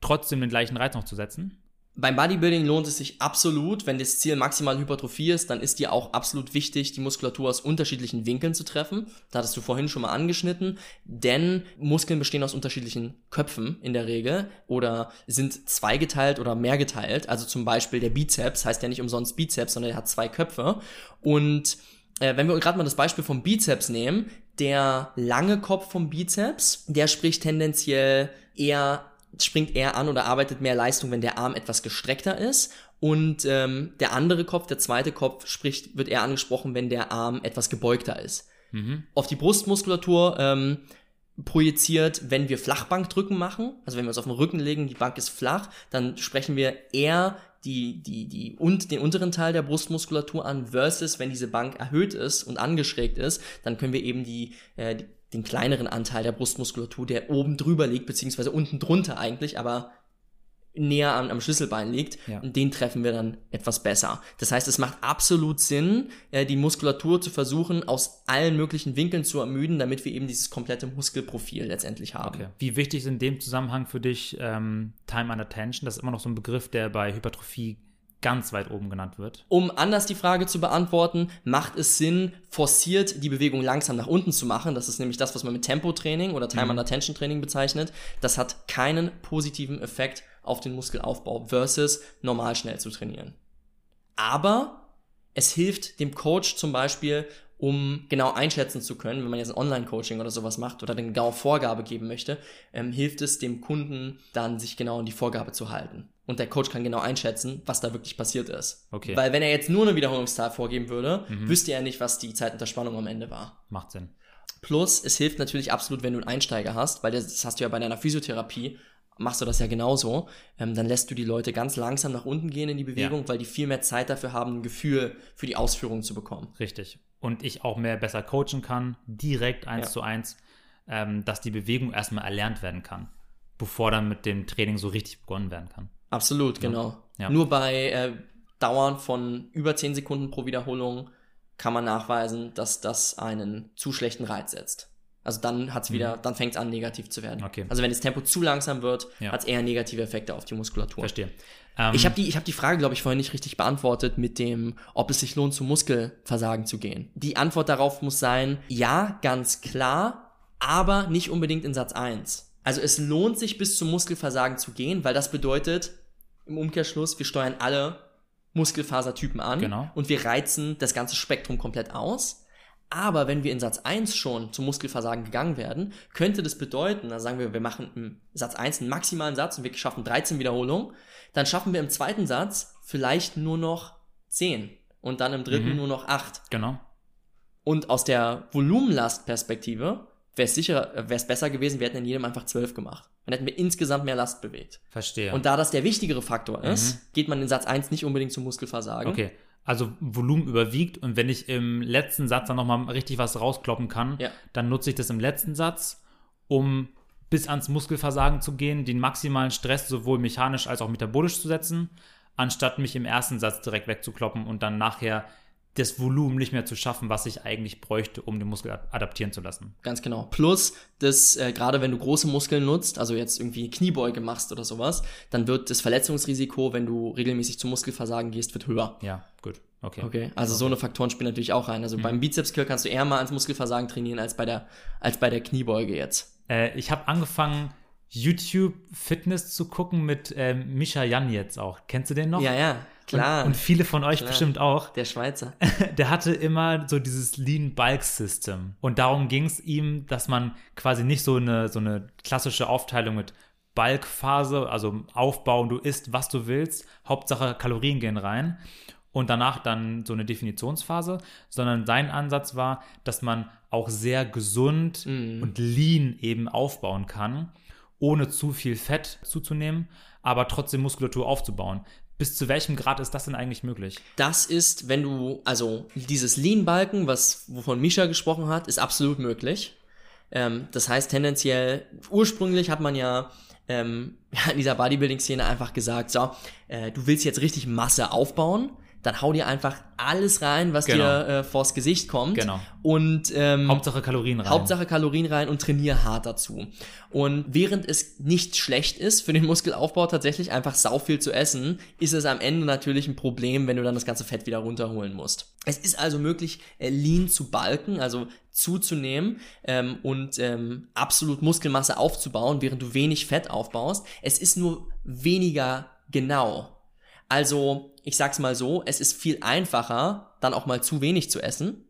trotzdem den gleichen Reiz noch zu setzen? Beim Bodybuilding lohnt es sich absolut, wenn das Ziel maximal Hypertrophie ist, dann ist dir auch absolut wichtig, die Muskulatur aus unterschiedlichen Winkeln zu treffen. Da hattest du vorhin schon mal angeschnitten, denn Muskeln bestehen aus unterschiedlichen Köpfen in der Regel oder sind zweigeteilt oder mehrgeteilt. Also zum Beispiel der Bizeps heißt ja nicht umsonst Bizeps, sondern er hat zwei Köpfe. Und äh, wenn wir gerade mal das Beispiel vom Bizeps nehmen, der lange Kopf vom Bizeps, der spricht tendenziell eher springt eher an oder arbeitet mehr Leistung, wenn der Arm etwas gestreckter ist. Und ähm, der andere Kopf, der zweite Kopf, spricht, wird eher angesprochen, wenn der Arm etwas gebeugter ist. Mhm. Auf die Brustmuskulatur ähm, projiziert, wenn wir Flachbankdrücken machen, also wenn wir uns auf den Rücken legen, die Bank ist flach, dann sprechen wir eher die, die, die, und den unteren Teil der Brustmuskulatur an, versus wenn diese Bank erhöht ist und angeschrägt ist, dann können wir eben die, äh, die den kleineren Anteil der Brustmuskulatur, der oben drüber liegt, beziehungsweise unten drunter eigentlich, aber näher am, am Schlüsselbein liegt. Ja. Und den treffen wir dann etwas besser. Das heißt, es macht absolut Sinn, äh, die Muskulatur zu versuchen, aus allen möglichen Winkeln zu ermüden, damit wir eben dieses komplette Muskelprofil letztendlich haben. Okay. Wie wichtig ist in dem Zusammenhang für dich ähm, Time and Attention? Das ist immer noch so ein Begriff, der bei Hypertrophie ganz weit oben genannt wird. Um anders die Frage zu beantworten, macht es Sinn, forciert die Bewegung langsam nach unten zu machen. Das ist nämlich das, was man mit Tempotraining oder Time mhm. and Attention Training bezeichnet. Das hat keinen positiven Effekt auf den Muskelaufbau versus normal schnell zu trainieren. Aber es hilft dem Coach zum Beispiel, um genau einschätzen zu können, wenn man jetzt ein Online-Coaching oder sowas macht oder eine genaue Vorgabe geben möchte, ähm, hilft es dem Kunden dann, sich genau an die Vorgabe zu halten. Und der Coach kann genau einschätzen, was da wirklich passiert ist. Okay. Weil wenn er jetzt nur eine Wiederholungszahl vorgeben würde, mhm. wüsste er nicht, was die Zeit unter Spannung am Ende war. Macht Sinn. Plus, es hilft natürlich absolut, wenn du einen Einsteiger hast, weil das hast du ja bei deiner Physiotherapie, machst du das ja genauso. Ähm, dann lässt du die Leute ganz langsam nach unten gehen in die Bewegung, ja. weil die viel mehr Zeit dafür haben, ein Gefühl für die Ausführung zu bekommen. Richtig. Und ich auch mehr besser coachen kann, direkt eins ja. zu eins, ähm, dass die Bewegung erstmal erlernt werden kann, bevor dann mit dem Training so richtig begonnen werden kann. Absolut, genau. Ja. Nur bei äh, Dauern von über 10 Sekunden pro Wiederholung kann man nachweisen, dass das einen zu schlechten Reiz setzt. Also dann hat's wieder, mhm. dann fängt es an, negativ zu werden. Okay. Also wenn das Tempo zu langsam wird, ja. hat es eher negative Effekte auf die Muskulatur. Verstehe. Ähm, ich habe die, hab die Frage, glaube ich, vorhin nicht richtig beantwortet mit dem, ob es sich lohnt, zu Muskelversagen zu gehen. Die Antwort darauf muss sein, ja, ganz klar, aber nicht unbedingt in Satz 1. Also es lohnt sich bis zum Muskelversagen zu gehen, weil das bedeutet, im Umkehrschluss, wir steuern alle Muskelfasertypen an genau. und wir reizen das ganze Spektrum komplett aus. Aber wenn wir in Satz 1 schon zum Muskelversagen gegangen werden, könnte das bedeuten, dann sagen wir, wir machen im Satz 1 einen maximalen Satz und wir schaffen 13 Wiederholungen, dann schaffen wir im zweiten Satz vielleicht nur noch 10 und dann im dritten mhm. nur noch 8. Genau. Und aus der Volumenlastperspektive wäre es sicher, wäre es besser gewesen, wir hätten in jedem einfach 12 gemacht. Dann hätten wir insgesamt mehr Last bewegt. Verstehe. Und da das der wichtigere Faktor ist, mhm. geht man in Satz 1 nicht unbedingt zum Muskelversagen. Okay. Also Volumen überwiegt und wenn ich im letzten Satz dann nochmal richtig was rauskloppen kann, ja. dann nutze ich das im letzten Satz, um bis ans Muskelversagen zu gehen, den maximalen Stress sowohl mechanisch als auch metabolisch zu setzen, anstatt mich im ersten Satz direkt wegzukloppen und dann nachher das Volumen nicht mehr zu schaffen, was ich eigentlich bräuchte, um den Muskel adaptieren zu lassen. Ganz genau. Plus, dass äh, gerade wenn du große Muskeln nutzt, also jetzt irgendwie Kniebeuge machst oder sowas, dann wird das Verletzungsrisiko, wenn du regelmäßig zum Muskelversagen gehst, wird höher. Ja, gut. Okay. Okay. Also okay. so eine Faktoren spielen natürlich auch rein. Also mhm. beim Bizepscurl kannst du eher mal ans Muskelversagen trainieren als bei der als bei der Kniebeuge jetzt. Äh, ich habe angefangen YouTube Fitness zu gucken mit ähm, Misha Jan jetzt auch. Kennst du den noch? Ja, ja. Klar. Und, und viele von euch klar. bestimmt auch. Der Schweizer. <laughs> Der hatte immer so dieses Lean Bulk System. Und darum ging es ihm, dass man quasi nicht so eine, so eine klassische Aufteilung mit Bulk-Phase, also Aufbau, du isst, was du willst, Hauptsache Kalorien gehen rein und danach dann so eine Definitionsphase, sondern sein Ansatz war, dass man auch sehr gesund mm. und lean eben aufbauen kann, ohne zu viel Fett zuzunehmen, aber trotzdem Muskulatur aufzubauen. Bis zu welchem Grad ist das denn eigentlich möglich? Das ist, wenn du, also dieses Lean-Balken, was, wovon Misha gesprochen hat, ist absolut möglich. Ähm, das heißt tendenziell, ursprünglich hat man ja ähm, <laughs> in dieser Bodybuilding-Szene einfach gesagt, so, äh, du willst jetzt richtig Masse aufbauen, dann hau dir einfach alles rein, was Genau. dir äh, vors Gesicht kommt. Genau. Und ähm, Hauptsache Kalorien rein. Hauptsache Kalorien rein und trainier hart dazu. Und während es nicht schlecht ist für den Muskelaufbau tatsächlich einfach sau viel zu essen, ist es am Ende natürlich ein Problem, wenn du dann das ganze Fett wieder runterholen musst. Es ist also möglich, äh, lean zu balken, also zuzunehmen ähm, und ähm, absolut Muskelmasse aufzubauen, während du wenig Fett aufbaust. Es ist nur weniger genau. Also, ich sag's mal so, es ist viel einfacher, dann auch mal zu wenig zu essen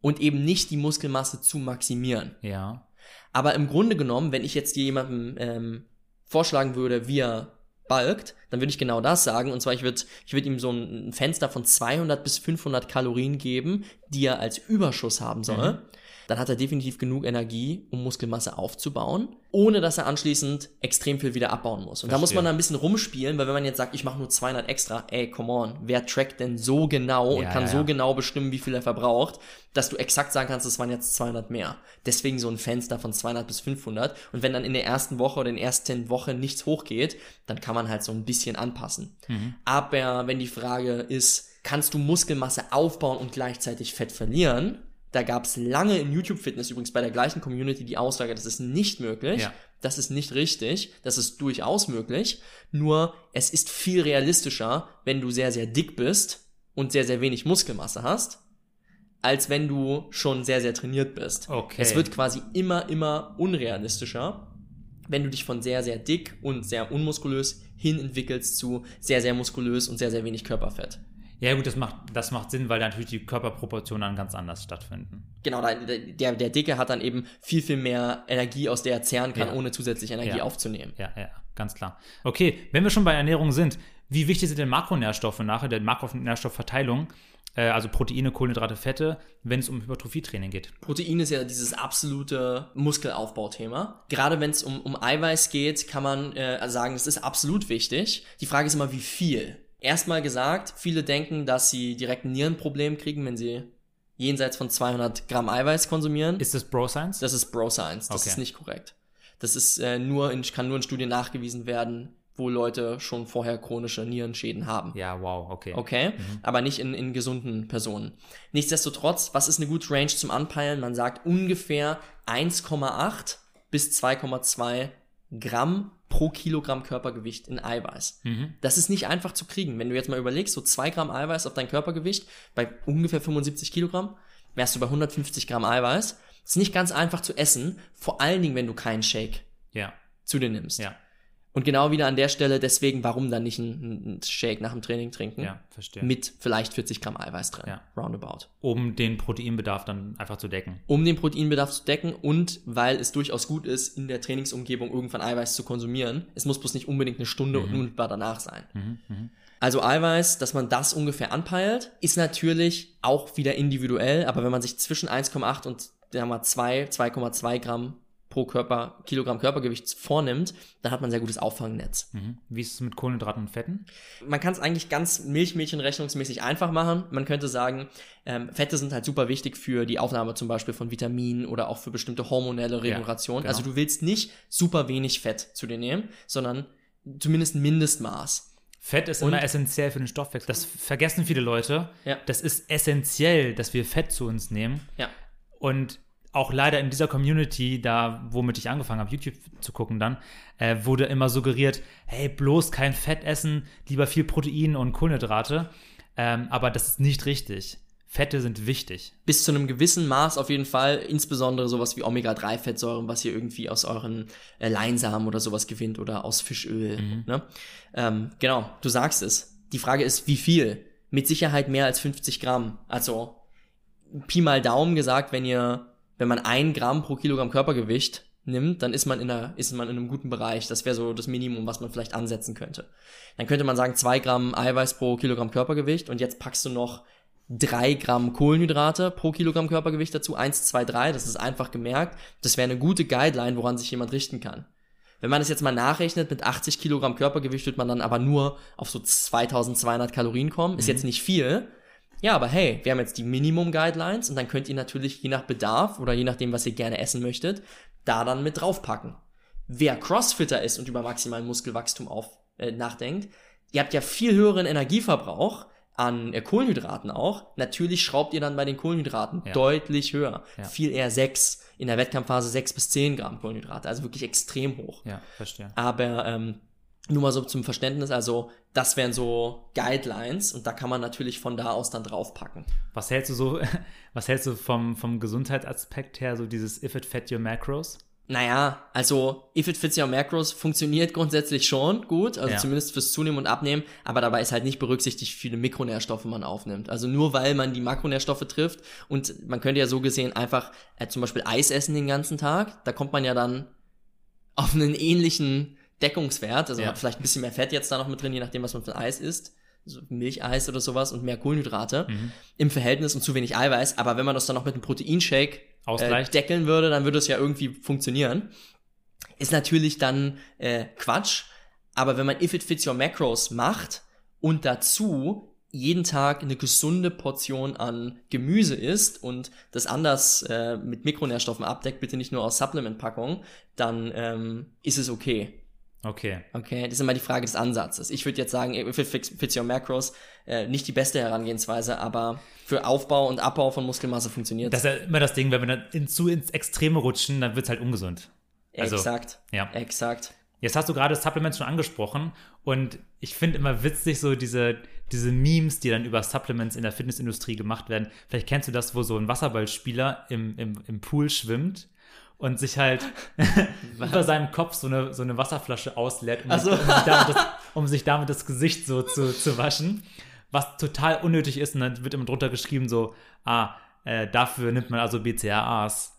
und eben nicht die Muskelmasse zu maximieren. Ja. Aber im Grunde genommen, wenn ich jetzt dir jemandem ähm, vorschlagen würde, wie er balkt, dann würde ich genau das sagen. Und zwar, ich würde ich würd ihm so ein Fenster von 200 bis 500 Kalorien geben, die er als Überschuss haben soll. Dann hat er definitiv genug Energie, um Muskelmasse aufzubauen, ohne dass er anschließend extrem viel wieder abbauen muss. Und da muss Verstehe. man da ein bisschen rumspielen, weil wenn man jetzt sagt, ich mache nur 200 extra, ey, come on, wer trackt denn so genau und Ja, kann ja, so genau bestimmen, wie viel er verbraucht, dass du exakt sagen kannst, es waren jetzt 200 mehr. Deswegen so ein Fenster von 200 bis 500. Und wenn dann in der ersten Woche oder in der ersten Woche nichts hochgeht, dann kann man halt so ein bisschen anpassen. Aber wenn die Frage ist, kannst du Muskelmasse aufbauen und gleichzeitig Fett verlieren? Da gab es lange in YouTube Fitness übrigens bei der gleichen Community die Aussage, das ist nicht möglich. Ja. Das ist nicht richtig. Das ist durchaus möglich. Nur es ist viel realistischer, wenn du sehr, sehr dick bist und sehr, sehr wenig Muskelmasse hast, als wenn du schon sehr, sehr trainiert bist. Okay. Es wird quasi immer, immer unrealistischer, wenn du dich von sehr, sehr dick und sehr unmuskulös hin entwickelst zu sehr, sehr muskulös und sehr, sehr wenig Körperfett. Ja, gut, das macht, das macht Sinn, weil natürlich die Körperproportionen dann ganz anders stattfinden. Genau, der, der Dicke hat dann eben viel, viel mehr Energie, aus der er zehren kann, Ja. ohne zusätzlich Energie Ja. aufzunehmen. Ja, ja, ganz klar. Okay, wenn wir schon bei Ernährung sind, wie wichtig sind denn Makronährstoffe nachher, der Makronährstoffverteilung, äh, also Proteine, Kohlenhydrate, Fette, wenn es um Hypertrophietraining geht? Protein ist ja dieses absolute Muskelaufbauthema. Gerade wenn es um, um Eiweiß geht, kann man äh, sagen, es ist absolut wichtig. Die Frage ist immer, wie viel. Erstmal gesagt, viele denken, dass sie direkt ein Nierenproblem kriegen, wenn sie jenseits von 200 Gramm Eiweiß konsumieren. Ist das Bro Science? Das ist Bro Science. Das Okay. ist nicht korrekt. Das ist äh, nur in, kann nur in Studien nachgewiesen werden, wo Leute schon vorher chronische Nierenschäden haben. ja, wow, okay. Okay, aber nicht in, in gesunden Personen. Nichtsdestotrotz, was ist eine gute Range zum Anpeilen? Man sagt ungefähr 1,8 bis 2,2 Gramm pro Kilogramm Körpergewicht in Eiweiß. Das ist nicht einfach zu kriegen. Wenn du jetzt mal überlegst, so 2 Gramm Eiweiß auf dein Körpergewicht bei ungefähr 75 Kilogramm, wärst du bei 150 Gramm Eiweiß. ist nicht ganz einfach zu essen, vor allen Dingen, wenn du keinen Shake Ja, zu dir nimmst. ja, Und genau wieder an der Stelle, deswegen, warum dann nicht einen, einen Shake nach dem Training trinken? ja, verstehe. mit vielleicht 40 Gramm Eiweiß drin. Ja. Roundabout. um den Proteinbedarf dann einfach zu decken. Um den Proteinbedarf zu decken und weil es durchaus gut ist, in der Trainingsumgebung irgendwann Eiweiß zu konsumieren. Es muss bloß nicht unbedingt eine Stunde und unmittelbar danach sein. Also Eiweiß, dass man das ungefähr anpeilt, ist natürlich auch wieder individuell, aber wenn man sich zwischen 1,8 und sagen wir mal 2, 2,2 Gramm pro Körper, Kilogramm Körpergewicht vornimmt, dann hat man ein sehr gutes Auffangnetz. Mhm. Wie ist es mit Kohlenhydraten und Fetten? man kann es eigentlich ganz milchmädchenrechnungsmäßig einfach machen. Man könnte sagen, ähm, Fette sind halt super wichtig für die Aufnahme zum Beispiel von Vitaminen oder auch für bestimmte hormonelle Regulation. genau. Also du willst nicht super wenig Fett zu dir nehmen, sondern zumindest ein Mindestmaß. Fett ist Und- immer essentiell für den Stoffwechsel. Das vergessen viele Leute. Ja. Das ist essentiell, dass wir Fett zu uns nehmen. Ja. Und auch leider in dieser Community, da womit ich angefangen habe, YouTube zu gucken dann, äh, wurde immer suggeriert, hey, bloß kein Fett essen, lieber viel Protein und Kohlenhydrate. Ähm, aber das ist nicht richtig. Fette sind wichtig. Bis zu einem gewissen Maß auf jeden Fall, insbesondere sowas wie Omega-3-Fettsäuren, was ihr irgendwie aus euren äh, Leinsamen oder sowas gewinnt oder aus Fischöl. Ne? Ähm, genau, du sagst es. Die Frage ist, wie viel? Mit Sicherheit mehr als 50 Gramm. Also Pi mal Daumen gesagt, wenn ihr, wenn man ein Gramm pro Kilogramm Körpergewicht nimmt, dann ist man in einer, ist man in einem guten Bereich. Das wäre so das Minimum, was man vielleicht ansetzen könnte. Dann könnte man sagen, zwei Gramm Eiweiß pro Kilogramm Körpergewicht und jetzt packst du noch drei Gramm Kohlenhydrate pro Kilogramm Körpergewicht dazu. Eins, zwei, drei. Das ist einfach gemerkt. Das wäre eine gute Guideline, woran sich jemand richten kann. Wenn man das jetzt mal nachrechnet, mit 80 Kilogramm Körpergewicht wird man dann aber nur auf so 2200 Kalorien kommen. Ist jetzt nicht viel. Ja, aber hey, wir haben jetzt die Minimum-Guidelines und dann könnt ihr natürlich je nach Bedarf oder je nachdem, was ihr gerne essen möchtet, da dann mit draufpacken. Wer Crossfitter ist und über maximalen Muskelwachstum auf, äh, nachdenkt, ihr habt ja viel höheren Energieverbrauch, an äh, Kohlenhydraten auch, natürlich schraubt ihr dann bei den Kohlenhydraten Ja. deutlich höher. Ja. Viel eher 6, in der Wettkampfphase 6 bis 10 Gramm Kohlenhydrate, also wirklich extrem hoch. Ja, verstehe. Aber ähm, nur mal so zum Verständnis, also das wären so Guidelines und da kann man natürlich von da aus dann draufpacken. Was hältst du so, <laughs> was hältst du vom, vom Gesundheitsaspekt her, so dieses If it fed your macros? Naja, also If It Fits Your Macros funktioniert grundsätzlich schon gut, also Ja. zumindest fürs Zunehmen und Abnehmen, aber dabei ist halt nicht berücksichtigt, wie viele Mikronährstoffe man aufnimmt. Also nur weil man die Makronährstoffe trifft und man könnte ja so gesehen einfach äh, zum Beispiel Eis essen den ganzen Tag, da kommt man ja dann auf einen ähnlichen Deckungswert, also Ja. hat vielleicht ein bisschen mehr Fett jetzt da noch mit drin, je nachdem, was man für Eis isst. So Milcheis oder sowas und mehr Kohlenhydrate Mhm. im Verhältnis und zu wenig Eiweiß. Aber wenn man das dann noch mit einem Proteinshake äh, deckeln würde, dann würde es ja irgendwie funktionieren. Ist natürlich dann äh, Quatsch. Aber wenn man If It Fits Your Macros macht und dazu jeden Tag eine gesunde Portion an Gemüse isst und das anders äh, mit Mikronährstoffen abdeckt, bitte nicht nur aus Supplement-Packungen, dann ähm, ist es okay. Okay. Okay, das ist immer die Frage des Ansatzes. Ich würde jetzt sagen, it fits fits your macros, äh, nicht die beste Herangehensweise, aber für Aufbau und Abbau von Muskelmasse funktioniert Das ist ja immer das Ding, wenn wir dann in, zu ins Extreme rutschen, dann wird es halt ungesund. Also, exakt, ja. exakt. Jetzt hast du gerade Supplements schon angesprochen und ich finde immer witzig so diese, diese Memes, die dann über Supplements in der Fitnessindustrie gemacht werden. Vielleicht kennst du das, wo so ein Wasserballspieler im, im, im Pool schwimmt und sich halt <laughs> über seinem Kopf so eine, so eine Wasserflasche ausleert, um, Ach so. sich, um, sich damit das, <laughs> um sich damit das Gesicht so zu, zu waschen. Was total unnötig ist und dann wird immer drunter geschrieben so, ah, äh, dafür nimmt man also BCAAs.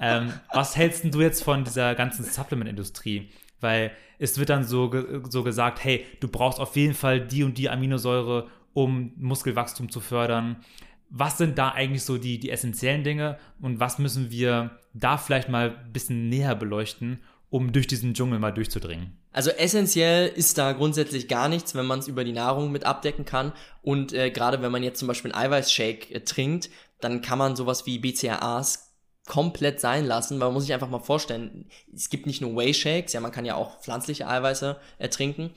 Ähm, <laughs> was hältst du jetzt von dieser ganzen Supplement-Industrie? Weil es wird dann so, ge so gesagt, hey, du brauchst auf jeden Fall die und die Aminosäure, um Muskelwachstum zu fördern. Was sind da eigentlich so die, die essentiellen Dinge und was müssen wir da vielleicht mal ein bisschen näher beleuchten, um durch diesen Dschungel mal durchzudringen? Also essentiell ist da grundsätzlich gar nichts, wenn man es über die Nahrung mit abdecken kann. Und äh, gerade wenn man jetzt zum Beispiel einen Eiweißshake äh, trinkt, dann kann man sowas wie BCAAs komplett sein lassen, weil man muss sich einfach mal vorstellen, es gibt nicht nur Whey-Shakes, ja, man kann ja auch pflanzliche Eiweiße äh, trinken,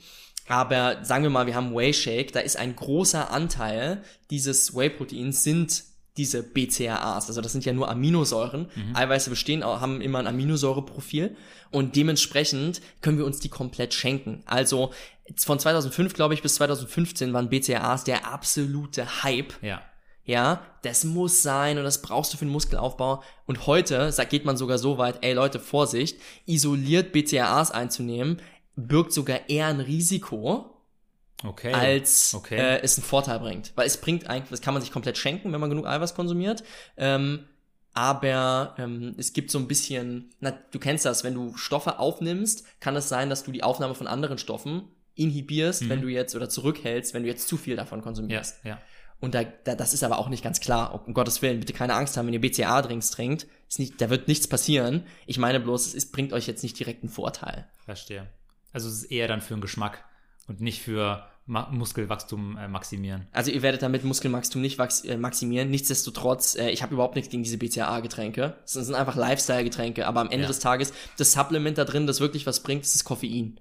aber sagen wir mal, wir haben Whey-Shake, da ist ein großer Anteil dieses Whey-Proteins sind diese BCAAs, also das sind ja nur Aminosäuren. Eiweiße bestehen, auch- haben immer ein Aminosäureprofil und dementsprechend können wir uns die komplett schenken. Also von 2005, glaube ich, bis 2015 waren BCAAs der absolute Hype. Ja. Ja, das muss sein und das brauchst du für den Muskelaufbau. Und heute sagt, geht man sogar so weit, ey Leute, Vorsicht, isoliert BCAAs einzunehmen, birgt sogar eher ein Risiko, Okay. als Okay. äh, es einen Vorteil bringt. Weil es bringt eigentlich, das kann man sich komplett schenken, wenn man genug Eiweiß konsumiert. Ähm, aber ähm, es gibt so ein bisschen, na, du kennst das, wenn du Stoffe aufnimmst, kann es sein, dass du die Aufnahme von anderen Stoffen inhibierst, wenn du jetzt oder zurückhältst, wenn du jetzt zu viel davon ja, konsumierst. ja. Und da, da, das ist aber auch nicht ganz klar. Um Gottes Willen, bitte keine Angst haben, wenn ihr BCA-Drinks trinkt. Ist nicht, da wird nichts passieren. Ich meine bloß, es ist, bringt euch jetzt nicht direkt einen Vorteil. Verstehe. Also es ist eher dann für den Geschmack und nicht für Ma Muskelwachstum äh, maximieren. Also ihr werdet damit Muskelwachstum nicht äh, maximieren. Nichtsdestotrotz, äh, ich habe überhaupt nichts gegen diese BCAA-Getränke. Das sind einfach Lifestyle-Getränke. Aber am Ende Ja. des Tages, das Supplement da drin, das wirklich was bringt, ist das Koffein.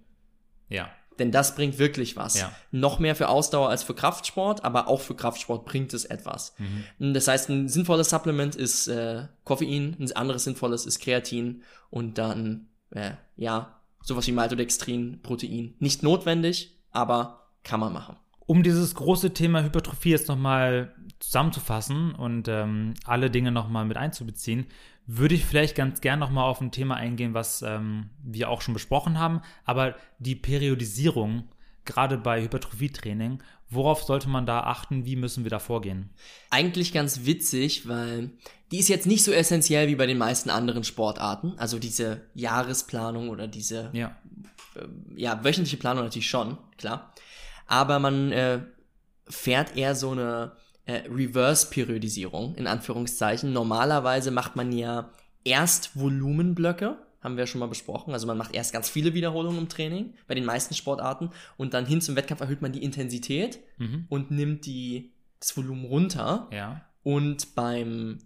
Ja. Denn das bringt wirklich was. Ja. Noch mehr für Ausdauer als für Kraftsport, aber auch für Kraftsport bringt es etwas. Das heißt, ein sinnvolles Supplement ist äh, Koffein, ein anderes sinnvolles ist Kreatin und dann, äh, ja, sowas wie Maltodextrin, Protein. Nicht notwendig, aber kann man machen. Um dieses große Thema Hypertrophie jetzt nochmal zusammenzufassen und ähm, alle Dinge nochmal mit einzubeziehen, würde ich vielleicht ganz gern nochmal auf ein Thema eingehen, was ähm, wir auch schon besprochen haben, aber die Periodisierung, gerade bei Hypertrophietraining, worauf sollte man da achten, wie müssen wir da vorgehen? Eigentlich ganz witzig, weil die ist jetzt nicht so essentiell wie bei den meisten anderen Sportarten. Also diese Jahresplanung oder diese Ja, ja, wöchentliche Planung natürlich schon, klar. Aber man äh, fährt eher so eine äh, Reverse-Periodisierung, in Anführungszeichen. Normalerweise macht man ja erst Volumenblöcke, haben wir ja schon mal besprochen. Also man macht erst ganz viele Wiederholungen im Training, bei den meisten Sportarten. Und dann hin zum Wettkampf erhöht man die Intensität mhm. und nimmt die, das Volumen runter. ja, Und beim,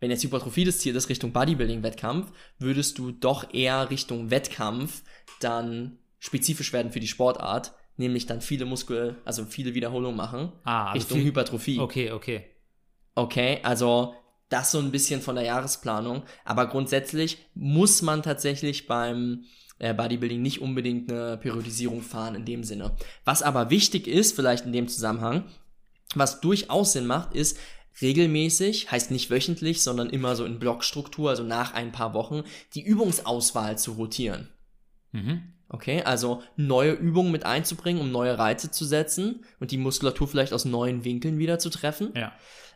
wenn jetzt Hypertrophie das Ziel ist, Richtung Bodybuilding-Wettkampf, würdest du doch eher Richtung Wettkampf dann spezifisch werden für die Sportart, nämlich dann viele Muskel, also viele Wiederholungen machen, Ah, also Richtung viel- Hypertrophie. Okay, okay. Okay, also das so ein bisschen von der Jahresplanung. Aber grundsätzlich muss man tatsächlich beim äh, Bodybuilding nicht unbedingt eine Periodisierung fahren in dem Sinne. Was aber wichtig ist, vielleicht in dem Zusammenhang, was durchaus Sinn macht, ist regelmäßig, heißt nicht wöchentlich, sondern immer so in Blockstruktur, also nach ein paar Wochen, die Übungsauswahl zu rotieren. Mhm. Okay, also neue Übungen mit einzubringen, um neue Reize zu setzen und die Muskulatur vielleicht aus neuen Winkeln wieder zu treffen. Ja.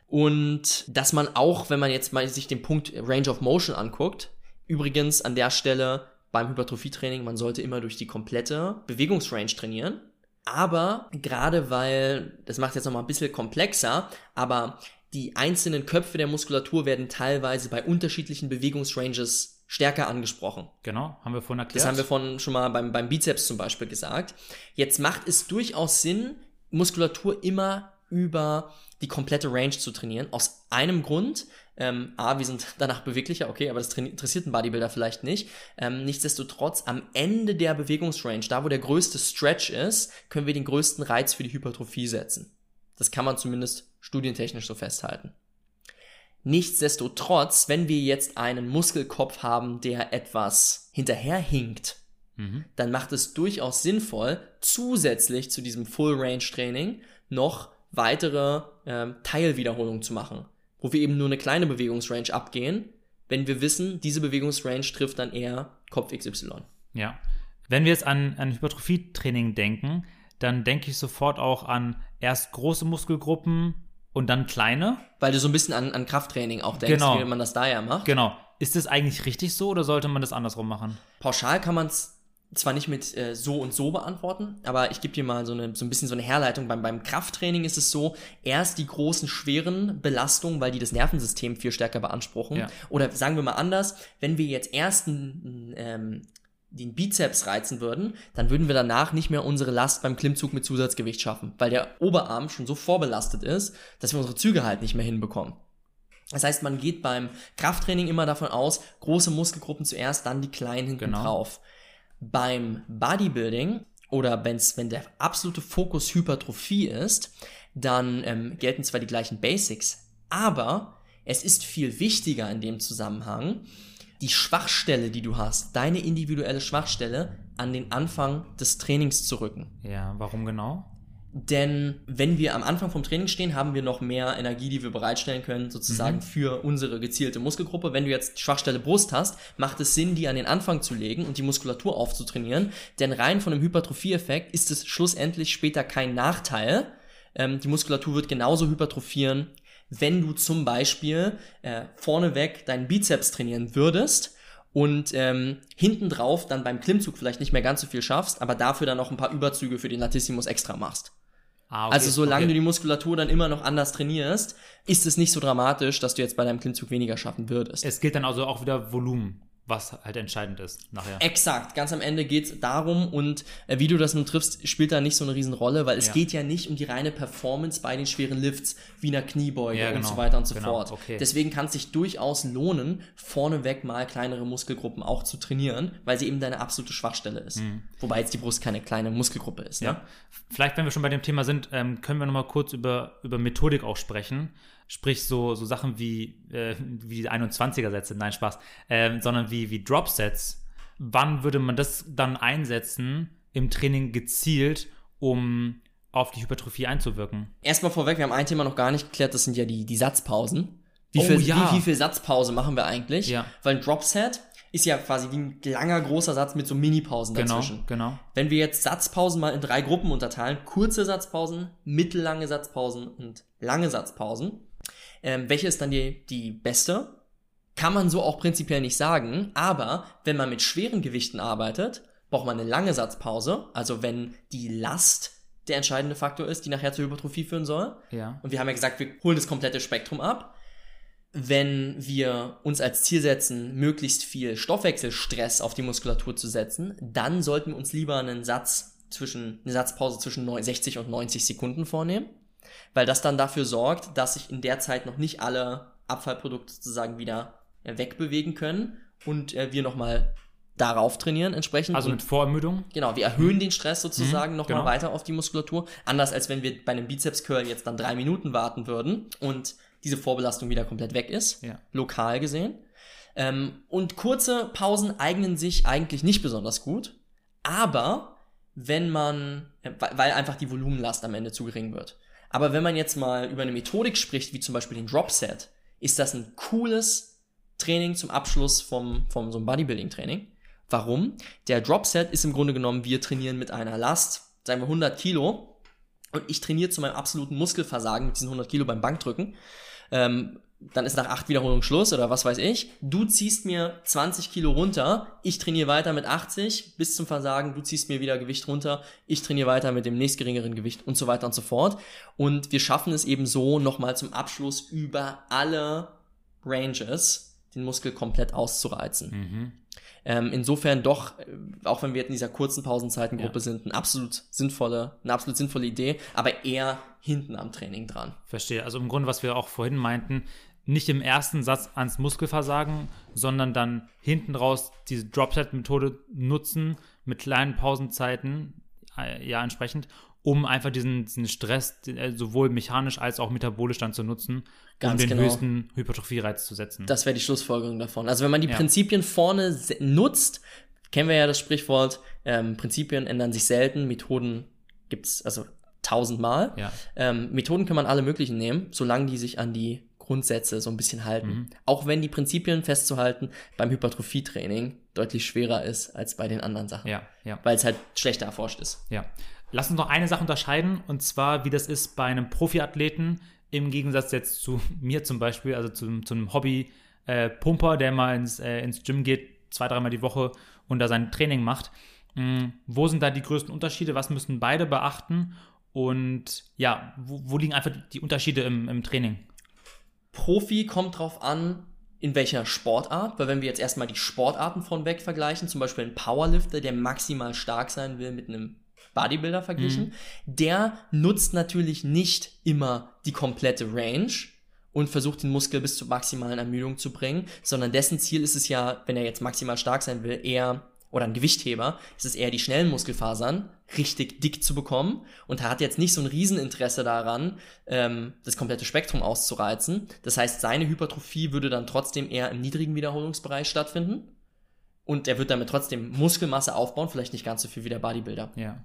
Und dass man auch, wenn man jetzt mal sich den Punkt Range of Motion anguckt, übrigens an der Stelle beim Hypertrophietraining, man sollte immer durch die komplette Bewegungsrange trainieren. Aber gerade weil, das macht jetzt nochmal ein bisschen komplexer, aber die einzelnen Köpfe der Muskulatur werden teilweise bei unterschiedlichen Bewegungsranges stärker angesprochen. Genau, haben wir vorhin erklärt. Das haben wir von schon mal beim, beim Bizeps zum Beispiel gesagt. Jetzt macht es durchaus Sinn, Muskulatur immer über die komplette Range zu trainieren. Aus einem Grund. Ähm, A, wir sind <laughs> danach beweglicher, okay, aber das interessiert einen Bodybuilder vielleicht nicht. Ähm, nichtsdestotrotz, am Ende der Bewegungsrange, da wo der größte Stretch ist, können wir den größten Reiz für die Hypertrophie setzen. Das kann man zumindest studientechnisch so festhalten. Nichtsdestotrotz, wenn wir jetzt einen Muskelkopf haben, der etwas hinterherhinkt, Mhm. dann macht es durchaus sinnvoll, zusätzlich zu diesem Full-Range-Training noch weitere ähm, Teilwiederholungen zu machen, wo wir eben nur eine kleine Bewegungsrange abgehen, wenn wir wissen, diese Bewegungsrange trifft dann eher Kopf XY. Ja. Wenn wir jetzt an, an Hypertrophietraining denken, dann denke ich sofort auch an erst große Muskelgruppen und dann kleine. Weil du so ein bisschen an, an Krafttraining auch denkst, Genau. wie man das da ja macht. Genau. Ist das eigentlich richtig so oder sollte man das andersrum machen? Pauschal kann man es zwar nicht mit äh, so und so beantworten, aber ich gebe dir mal so, eine, so ein bisschen so eine Herleitung. Beim, beim Krafttraining ist es so, erst die großen, schweren Belastungen, weil die das Nervensystem viel stärker beanspruchen. Ja. Oder sagen wir mal anders, wenn wir jetzt erst n- n- ähm, den Bizeps reizen würden, dann würden wir danach nicht mehr unsere Last beim Klimmzug mit Zusatzgewicht schaffen, weil der Oberarm schon so vorbelastet ist, dass wir unsere Züge halt nicht mehr hinbekommen. Das heißt, man geht beim Krafttraining immer davon aus, große Muskelgruppen zuerst, dann die kleinen hinten Genau. drauf. Beim Bodybuilding oder wenn's, wenn der absolute Fokus Hypertrophie ist, dann ähm, gelten zwar die gleichen Basics, aber es ist viel wichtiger in dem Zusammenhang, die Schwachstelle, die du hast, deine individuelle Schwachstelle an den Anfang des Trainings zu rücken. Ja, warum genau? Denn wenn wir am Anfang vom Training stehen, haben wir noch mehr Energie, die wir bereitstellen können, sozusagen für unsere gezielte Muskelgruppe. Wenn du jetzt Schwachstelle Brust hast, macht es Sinn, die an den Anfang zu legen und die Muskulatur aufzutrainieren. Denn rein von dem Hypertrophie-Effekt ist es schlussendlich später kein Nachteil. Ähm, die Muskulatur wird genauso hypertrophieren, wenn du zum Beispiel äh, vorneweg deinen Bizeps trainieren würdest und ähm, hinten drauf dann beim Klimmzug vielleicht nicht mehr ganz so viel schaffst, aber dafür dann noch ein paar Überzüge für den Latissimus extra machst. Ah, okay, Also solange okay. du die Muskulatur dann immer noch anders trainierst, ist es nicht so dramatisch, dass du jetzt bei deinem Klimmzug weniger schaffen würdest. Es gilt dann also auch wieder Volumen, was halt entscheidend ist nachher. Exakt, ganz am Ende geht's darum und äh, wie du das nun triffst, spielt da nicht so eine Riesenrolle, weil es Ja. geht ja nicht um die reine Performance bei den schweren Lifts, wie einer Kniebeuge Ja, und genau, so weiter und so genau, fort. okay. Deswegen kann es sich durchaus lohnen, vorneweg mal kleinere Muskelgruppen auch zu trainieren, weil sie eben deine absolute Schwachstelle ist. Wobei jetzt die Brust keine kleine Muskelgruppe ist. Ne? Mhm. Ja. Vielleicht, wenn wir schon bei dem Thema sind, ähm, können wir noch mal kurz über, über Methodik auch sprechen. Sprich, so, so Sachen wie, äh, wie die 21er-Sätze, nein, Spaß, ähm, sondern wie, wie Drop-Sets. Wann würde man das dann einsetzen im Training gezielt, um auf die Hypertrophie einzuwirken? Erstmal vorweg, wir haben ein Thema noch gar nicht geklärt, das sind ja die, die Satzpausen. Wie, Oh, viel, ja. wie, wie viel Satzpause machen wir eigentlich? Ja. Weil ein Dropset ist ja quasi wie ein langer, großer Satz mit so Mini-Pausen Genau, dazwischen. genau. Wenn wir jetzt Satzpausen mal in drei Gruppen unterteilen, kurze Satzpausen, mittellange Satzpausen und lange Satzpausen, ähm, welche ist dann die, die beste? Kann man so auch prinzipiell nicht sagen, aber wenn man mit schweren Gewichten arbeitet, braucht man eine lange Satzpause, also wenn die Last der entscheidende Faktor ist, die nachher zur Hypertrophie führen soll. Ja. Und wir haben ja gesagt, wir holen das komplette Spektrum ab. Wenn wir uns als Ziel setzen, möglichst viel Stoffwechselstress auf die Muskulatur zu setzen, dann sollten wir uns lieber einen Satz zwischen, eine Satzpause zwischen 60 und 90 Sekunden vornehmen, weil das dann dafür sorgt, dass sich in der Zeit noch nicht alle Abfallprodukte sozusagen wieder äh, wegbewegen können und äh, wir nochmal darauf trainieren entsprechend. Also mit Vorermüdung? Genau, wir erhöhen den Stress sozusagen mhm, nochmal genau. weiter auf die Muskulatur. Anders als wenn wir bei einem Bizeps-Curl jetzt dann drei Minuten warten würden und diese Vorbelastung wieder komplett weg ist, Ja. lokal gesehen. Ähm, und kurze Pausen eignen sich eigentlich nicht besonders gut, aber wenn man, äh, weil einfach die Volumenlast am Ende zu gering wird. Aber wenn man jetzt mal über eine Methodik spricht, wie zum Beispiel den Drop Set, ist das ein cooles Training zum Abschluss vom, vom so einem Bodybuilding-Training. Warum? Der Drop Set ist im Grunde genommen, wir trainieren mit einer Last, sagen wir 100 Kilo, und ich trainiere zu meinem absoluten Muskelversagen mit diesen 100 Kilo beim Bankdrücken. Ähm, dann ist nach acht Wiederholungen Schluss oder was weiß ich. Du ziehst mir 20 Kilo runter, ich trainiere weiter mit 80 bis zum Versagen, du ziehst mir wieder Gewicht runter, ich trainiere weiter mit dem nächstgeringeren Gewicht und so weiter und so fort. Und wir schaffen es eben so nochmal zum Abschluss über alle Ranges den Muskel komplett auszureizen. Mhm. Ähm, insofern doch, äh, auch wenn wir jetzt in dieser kurzen Pausenzeitengruppe Ja. sind, eine absolut sinnvolle, eine absolut sinnvolle Idee, aber eher hinten am Training dran. Verstehe. Also im Grunde, was wir auch vorhin meinten, nicht im ersten Satz ans Muskelversagen, sondern dann hinten raus diese Dropset-Methode nutzen mit kleinen Pausenzeiten, äh, ja, entsprechend, um einfach diesen, diesen Stress äh, sowohl mechanisch als auch metabolisch dann zu nutzen, Ganz um den genau. höchsten Hypertrophie-Reiz zu setzen. Das wäre die Schlussfolgerung davon. Also wenn man die Ja. Prinzipien vorne nutzt, kennen wir ja das Sprichwort, ähm, Prinzipien ändern sich selten, Methoden gibt's also tausendmal. ja. Ähm, Methoden kann man alle möglichen nehmen, solange die sich an die Grundsätze so ein bisschen halten. Mhm. Auch wenn die Prinzipien festzuhalten beim Hypertrophietraining deutlich schwerer ist als bei den anderen Sachen. Ja, ja. Weil es halt schlechter erforscht ist. Ja. Lass uns noch eine Sache unterscheiden, und zwar, wie das ist bei einem Profiathleten im Gegensatz jetzt zu <laughs> mir zum Beispiel, also zu, zu einem Hobby-Pumper, der mal ins, äh, ins Gym geht, zwei, dreimal die Woche und da sein Training macht. Mm, wo sind da die größten Unterschiede? Was müssen beide beachten? Und ja, wo, wo liegen einfach die Unterschiede im, im Training? Profi kommt drauf an, in welcher Sportart, weil wenn wir jetzt erstmal die Sportarten von weg vergleichen, zum Beispiel ein Powerlifter, der maximal stark sein will mit einem Bodybuilder verglichen, der nutzt natürlich nicht immer die komplette Range und versucht den Muskel bis zur maximalen Ermüdung zu bringen, sondern dessen Ziel ist es ja, wenn er jetzt maximal stark sein will, eher oder ein Gewichtheber, ist es eher die schnellen Muskelfasern richtig dick zu bekommen und er hat jetzt nicht so ein Rieseninteresse daran, ähm, das komplette Spektrum auszureizen. Das heißt, seine Hypertrophie würde dann trotzdem eher im niedrigen Wiederholungsbereich stattfinden und er wird damit trotzdem Muskelmasse aufbauen, vielleicht nicht ganz so viel wie der Bodybuilder. Ja.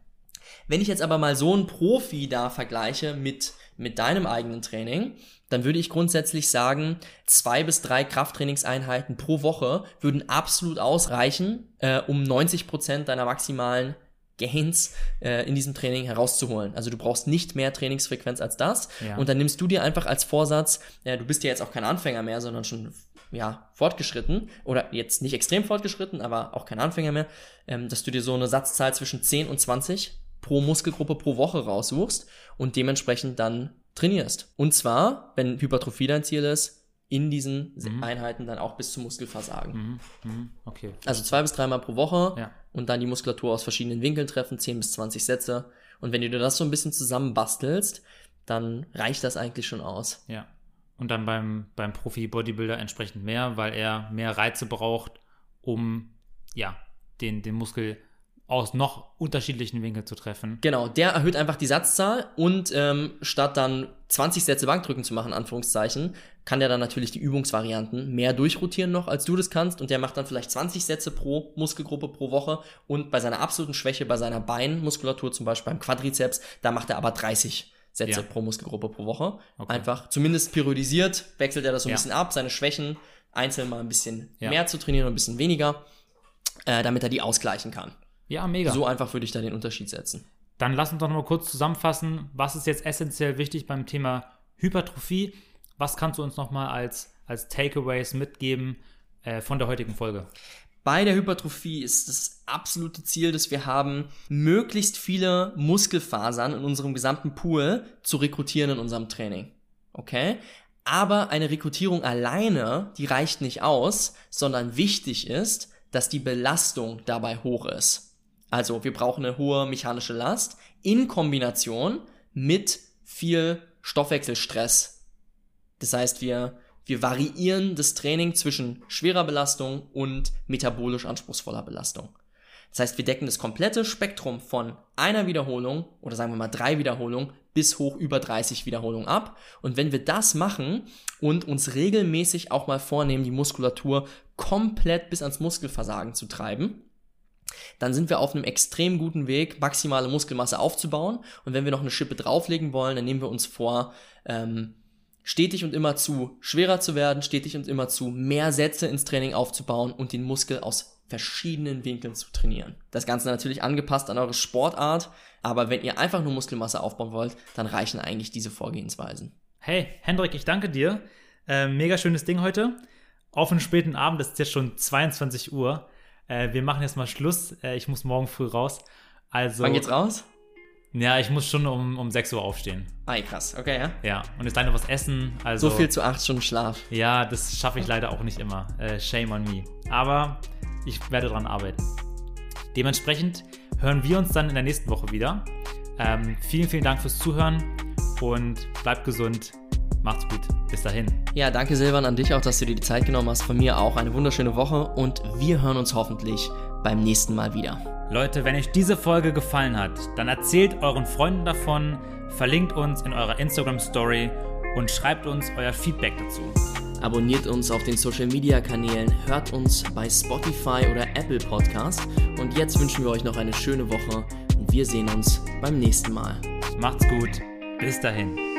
Wenn ich jetzt aber mal so einen Profi da vergleiche mit, mit deinem eigenen Training, dann würde ich grundsätzlich sagen, zwei bis drei Krafttrainingseinheiten pro Woche würden absolut ausreichen, äh, um 90 Prozent deiner maximalen Gains äh, in diesem Training herauszuholen. Also du brauchst nicht mehr Trainingsfrequenz als das. Ja. Und dann nimmst du dir einfach als Vorsatz, äh, du bist ja jetzt auch kein Anfänger mehr, sondern schon ja, fortgeschritten oder jetzt nicht extrem fortgeschritten, aber auch kein Anfänger mehr, ähm, dass du dir so eine Satzzahl zwischen 10 und 20 pro Muskelgruppe pro Woche raussuchst und dementsprechend dann trainierst. Und zwar, wenn Hypertrophie dein Ziel ist, in diesen Einheiten dann auch bis zum Muskelversagen. Mhm. Mhm. Okay. Also zwei bis dreimal pro Woche Ja. und dann die Muskulatur aus verschiedenen Winkeln treffen, 10 bis 20 Sätze. Und wenn du dir das so ein bisschen zusammenbastelst, dann reicht das eigentlich schon aus. Ja. Und dann beim, beim Profi-Bodybuilder entsprechend mehr, weil er mehr Reize braucht, um ja, den, den Muskel aus noch unterschiedlichen Winkeln zu treffen. Genau, der erhöht einfach die Satzzahl und ähm, statt dann 20 Sätze Bankdrücken zu machen, Anführungszeichen, kann der dann natürlich die Übungsvarianten mehr durchrotieren noch, als du das kannst und der macht dann vielleicht 20 Sätze pro Muskelgruppe pro Woche und bei seiner absoluten Schwäche, bei seiner Beinmuskulatur, zum Beispiel beim Quadrizeps, da macht er aber 30 Sätze Ja. pro Muskelgruppe pro Woche. Okay. Einfach zumindest periodisiert, wechselt er das so ein Ja. bisschen ab, seine Schwächen einzeln mal ein bisschen Ja. mehr zu trainieren und ein bisschen weniger, äh, damit er die ausgleichen kann. Ja, mega. So einfach würde ich da den Unterschied setzen. Dann lass uns doch noch mal kurz zusammenfassen, was ist jetzt essentiell wichtig beim Thema Hypertrophie? Was kannst du uns noch mal als, als Takeaways mitgeben äh, von der heutigen Folge? Bei der Hypertrophie ist das absolute Ziel, dass wir haben, möglichst viele Muskelfasern in unserem gesamten Pool zu rekrutieren in unserem Training. Okay? Aber eine Rekrutierung alleine, die reicht nicht aus, sondern wichtig ist, dass die Belastung dabei hoch ist. Also wir brauchen eine hohe mechanische Last in Kombination mit viel Stoffwechselstress. Das heißt, wir Wir variieren das Training zwischen schwerer Belastung und metabolisch anspruchsvoller Belastung. Das heißt, wir decken das komplette Spektrum von einer Wiederholung oder sagen wir mal drei Wiederholungen bis hoch über 30 Wiederholungen ab. Und wenn wir das machen und uns regelmäßig auch mal vornehmen, die Muskulatur komplett bis ans Muskelversagen zu treiben, dann sind wir auf einem extrem guten Weg, maximale Muskelmasse aufzubauen. Und wenn wir noch eine Schippe drauflegen wollen, dann nehmen wir uns vor, ähm, stetig und immer zu schwerer zu werden, stetig und immer zu mehr Sätze ins Training aufzubauen und den Muskel aus verschiedenen Winkeln zu trainieren. Das Ganze natürlich angepasst an eure Sportart, aber wenn ihr einfach nur Muskelmasse aufbauen wollt, dann reichen eigentlich diese Vorgehensweisen. Hey, Hendrik, ich danke dir. Äh, mega schönes Ding heute. Auf einen späten Abend, es ist jetzt schon 22 Uhr. Äh, wir machen jetzt mal Schluss. Äh, ich muss morgen früh raus. Also, Wann geht's raus? Ja, ich muss schon um, um 6 Uhr aufstehen. Ah, krass, okay, ja. Ja, und jetzt leider was essen. Also, so viel zu 8 Stunden Schlaf. Ja, das schaffe ich leider auch nicht immer. Äh, shame on me. Aber ich werde daran arbeiten. Dementsprechend hören wir uns dann in der nächsten Woche wieder. Ähm, vielen, vielen Dank fürs Zuhören und bleibt gesund. Macht's gut. Bis dahin. Ja, danke Silvan an dich auch, dass du dir die Zeit genommen hast. Von mir auch eine wunderschöne Woche und wir hören uns hoffentlich beim nächsten Mal wieder. Leute, wenn euch diese Folge gefallen hat, dann erzählt euren Freunden davon, verlinkt uns in eurer Instagram Story und schreibt uns euer Feedback dazu. Abonniert uns auf den Social Media Kanälen, hört uns bei Spotify oder Apple Podcast und jetzt wünschen wir euch noch eine schöne Woche und wir sehen uns beim nächsten Mal. Macht's gut. Bis dahin.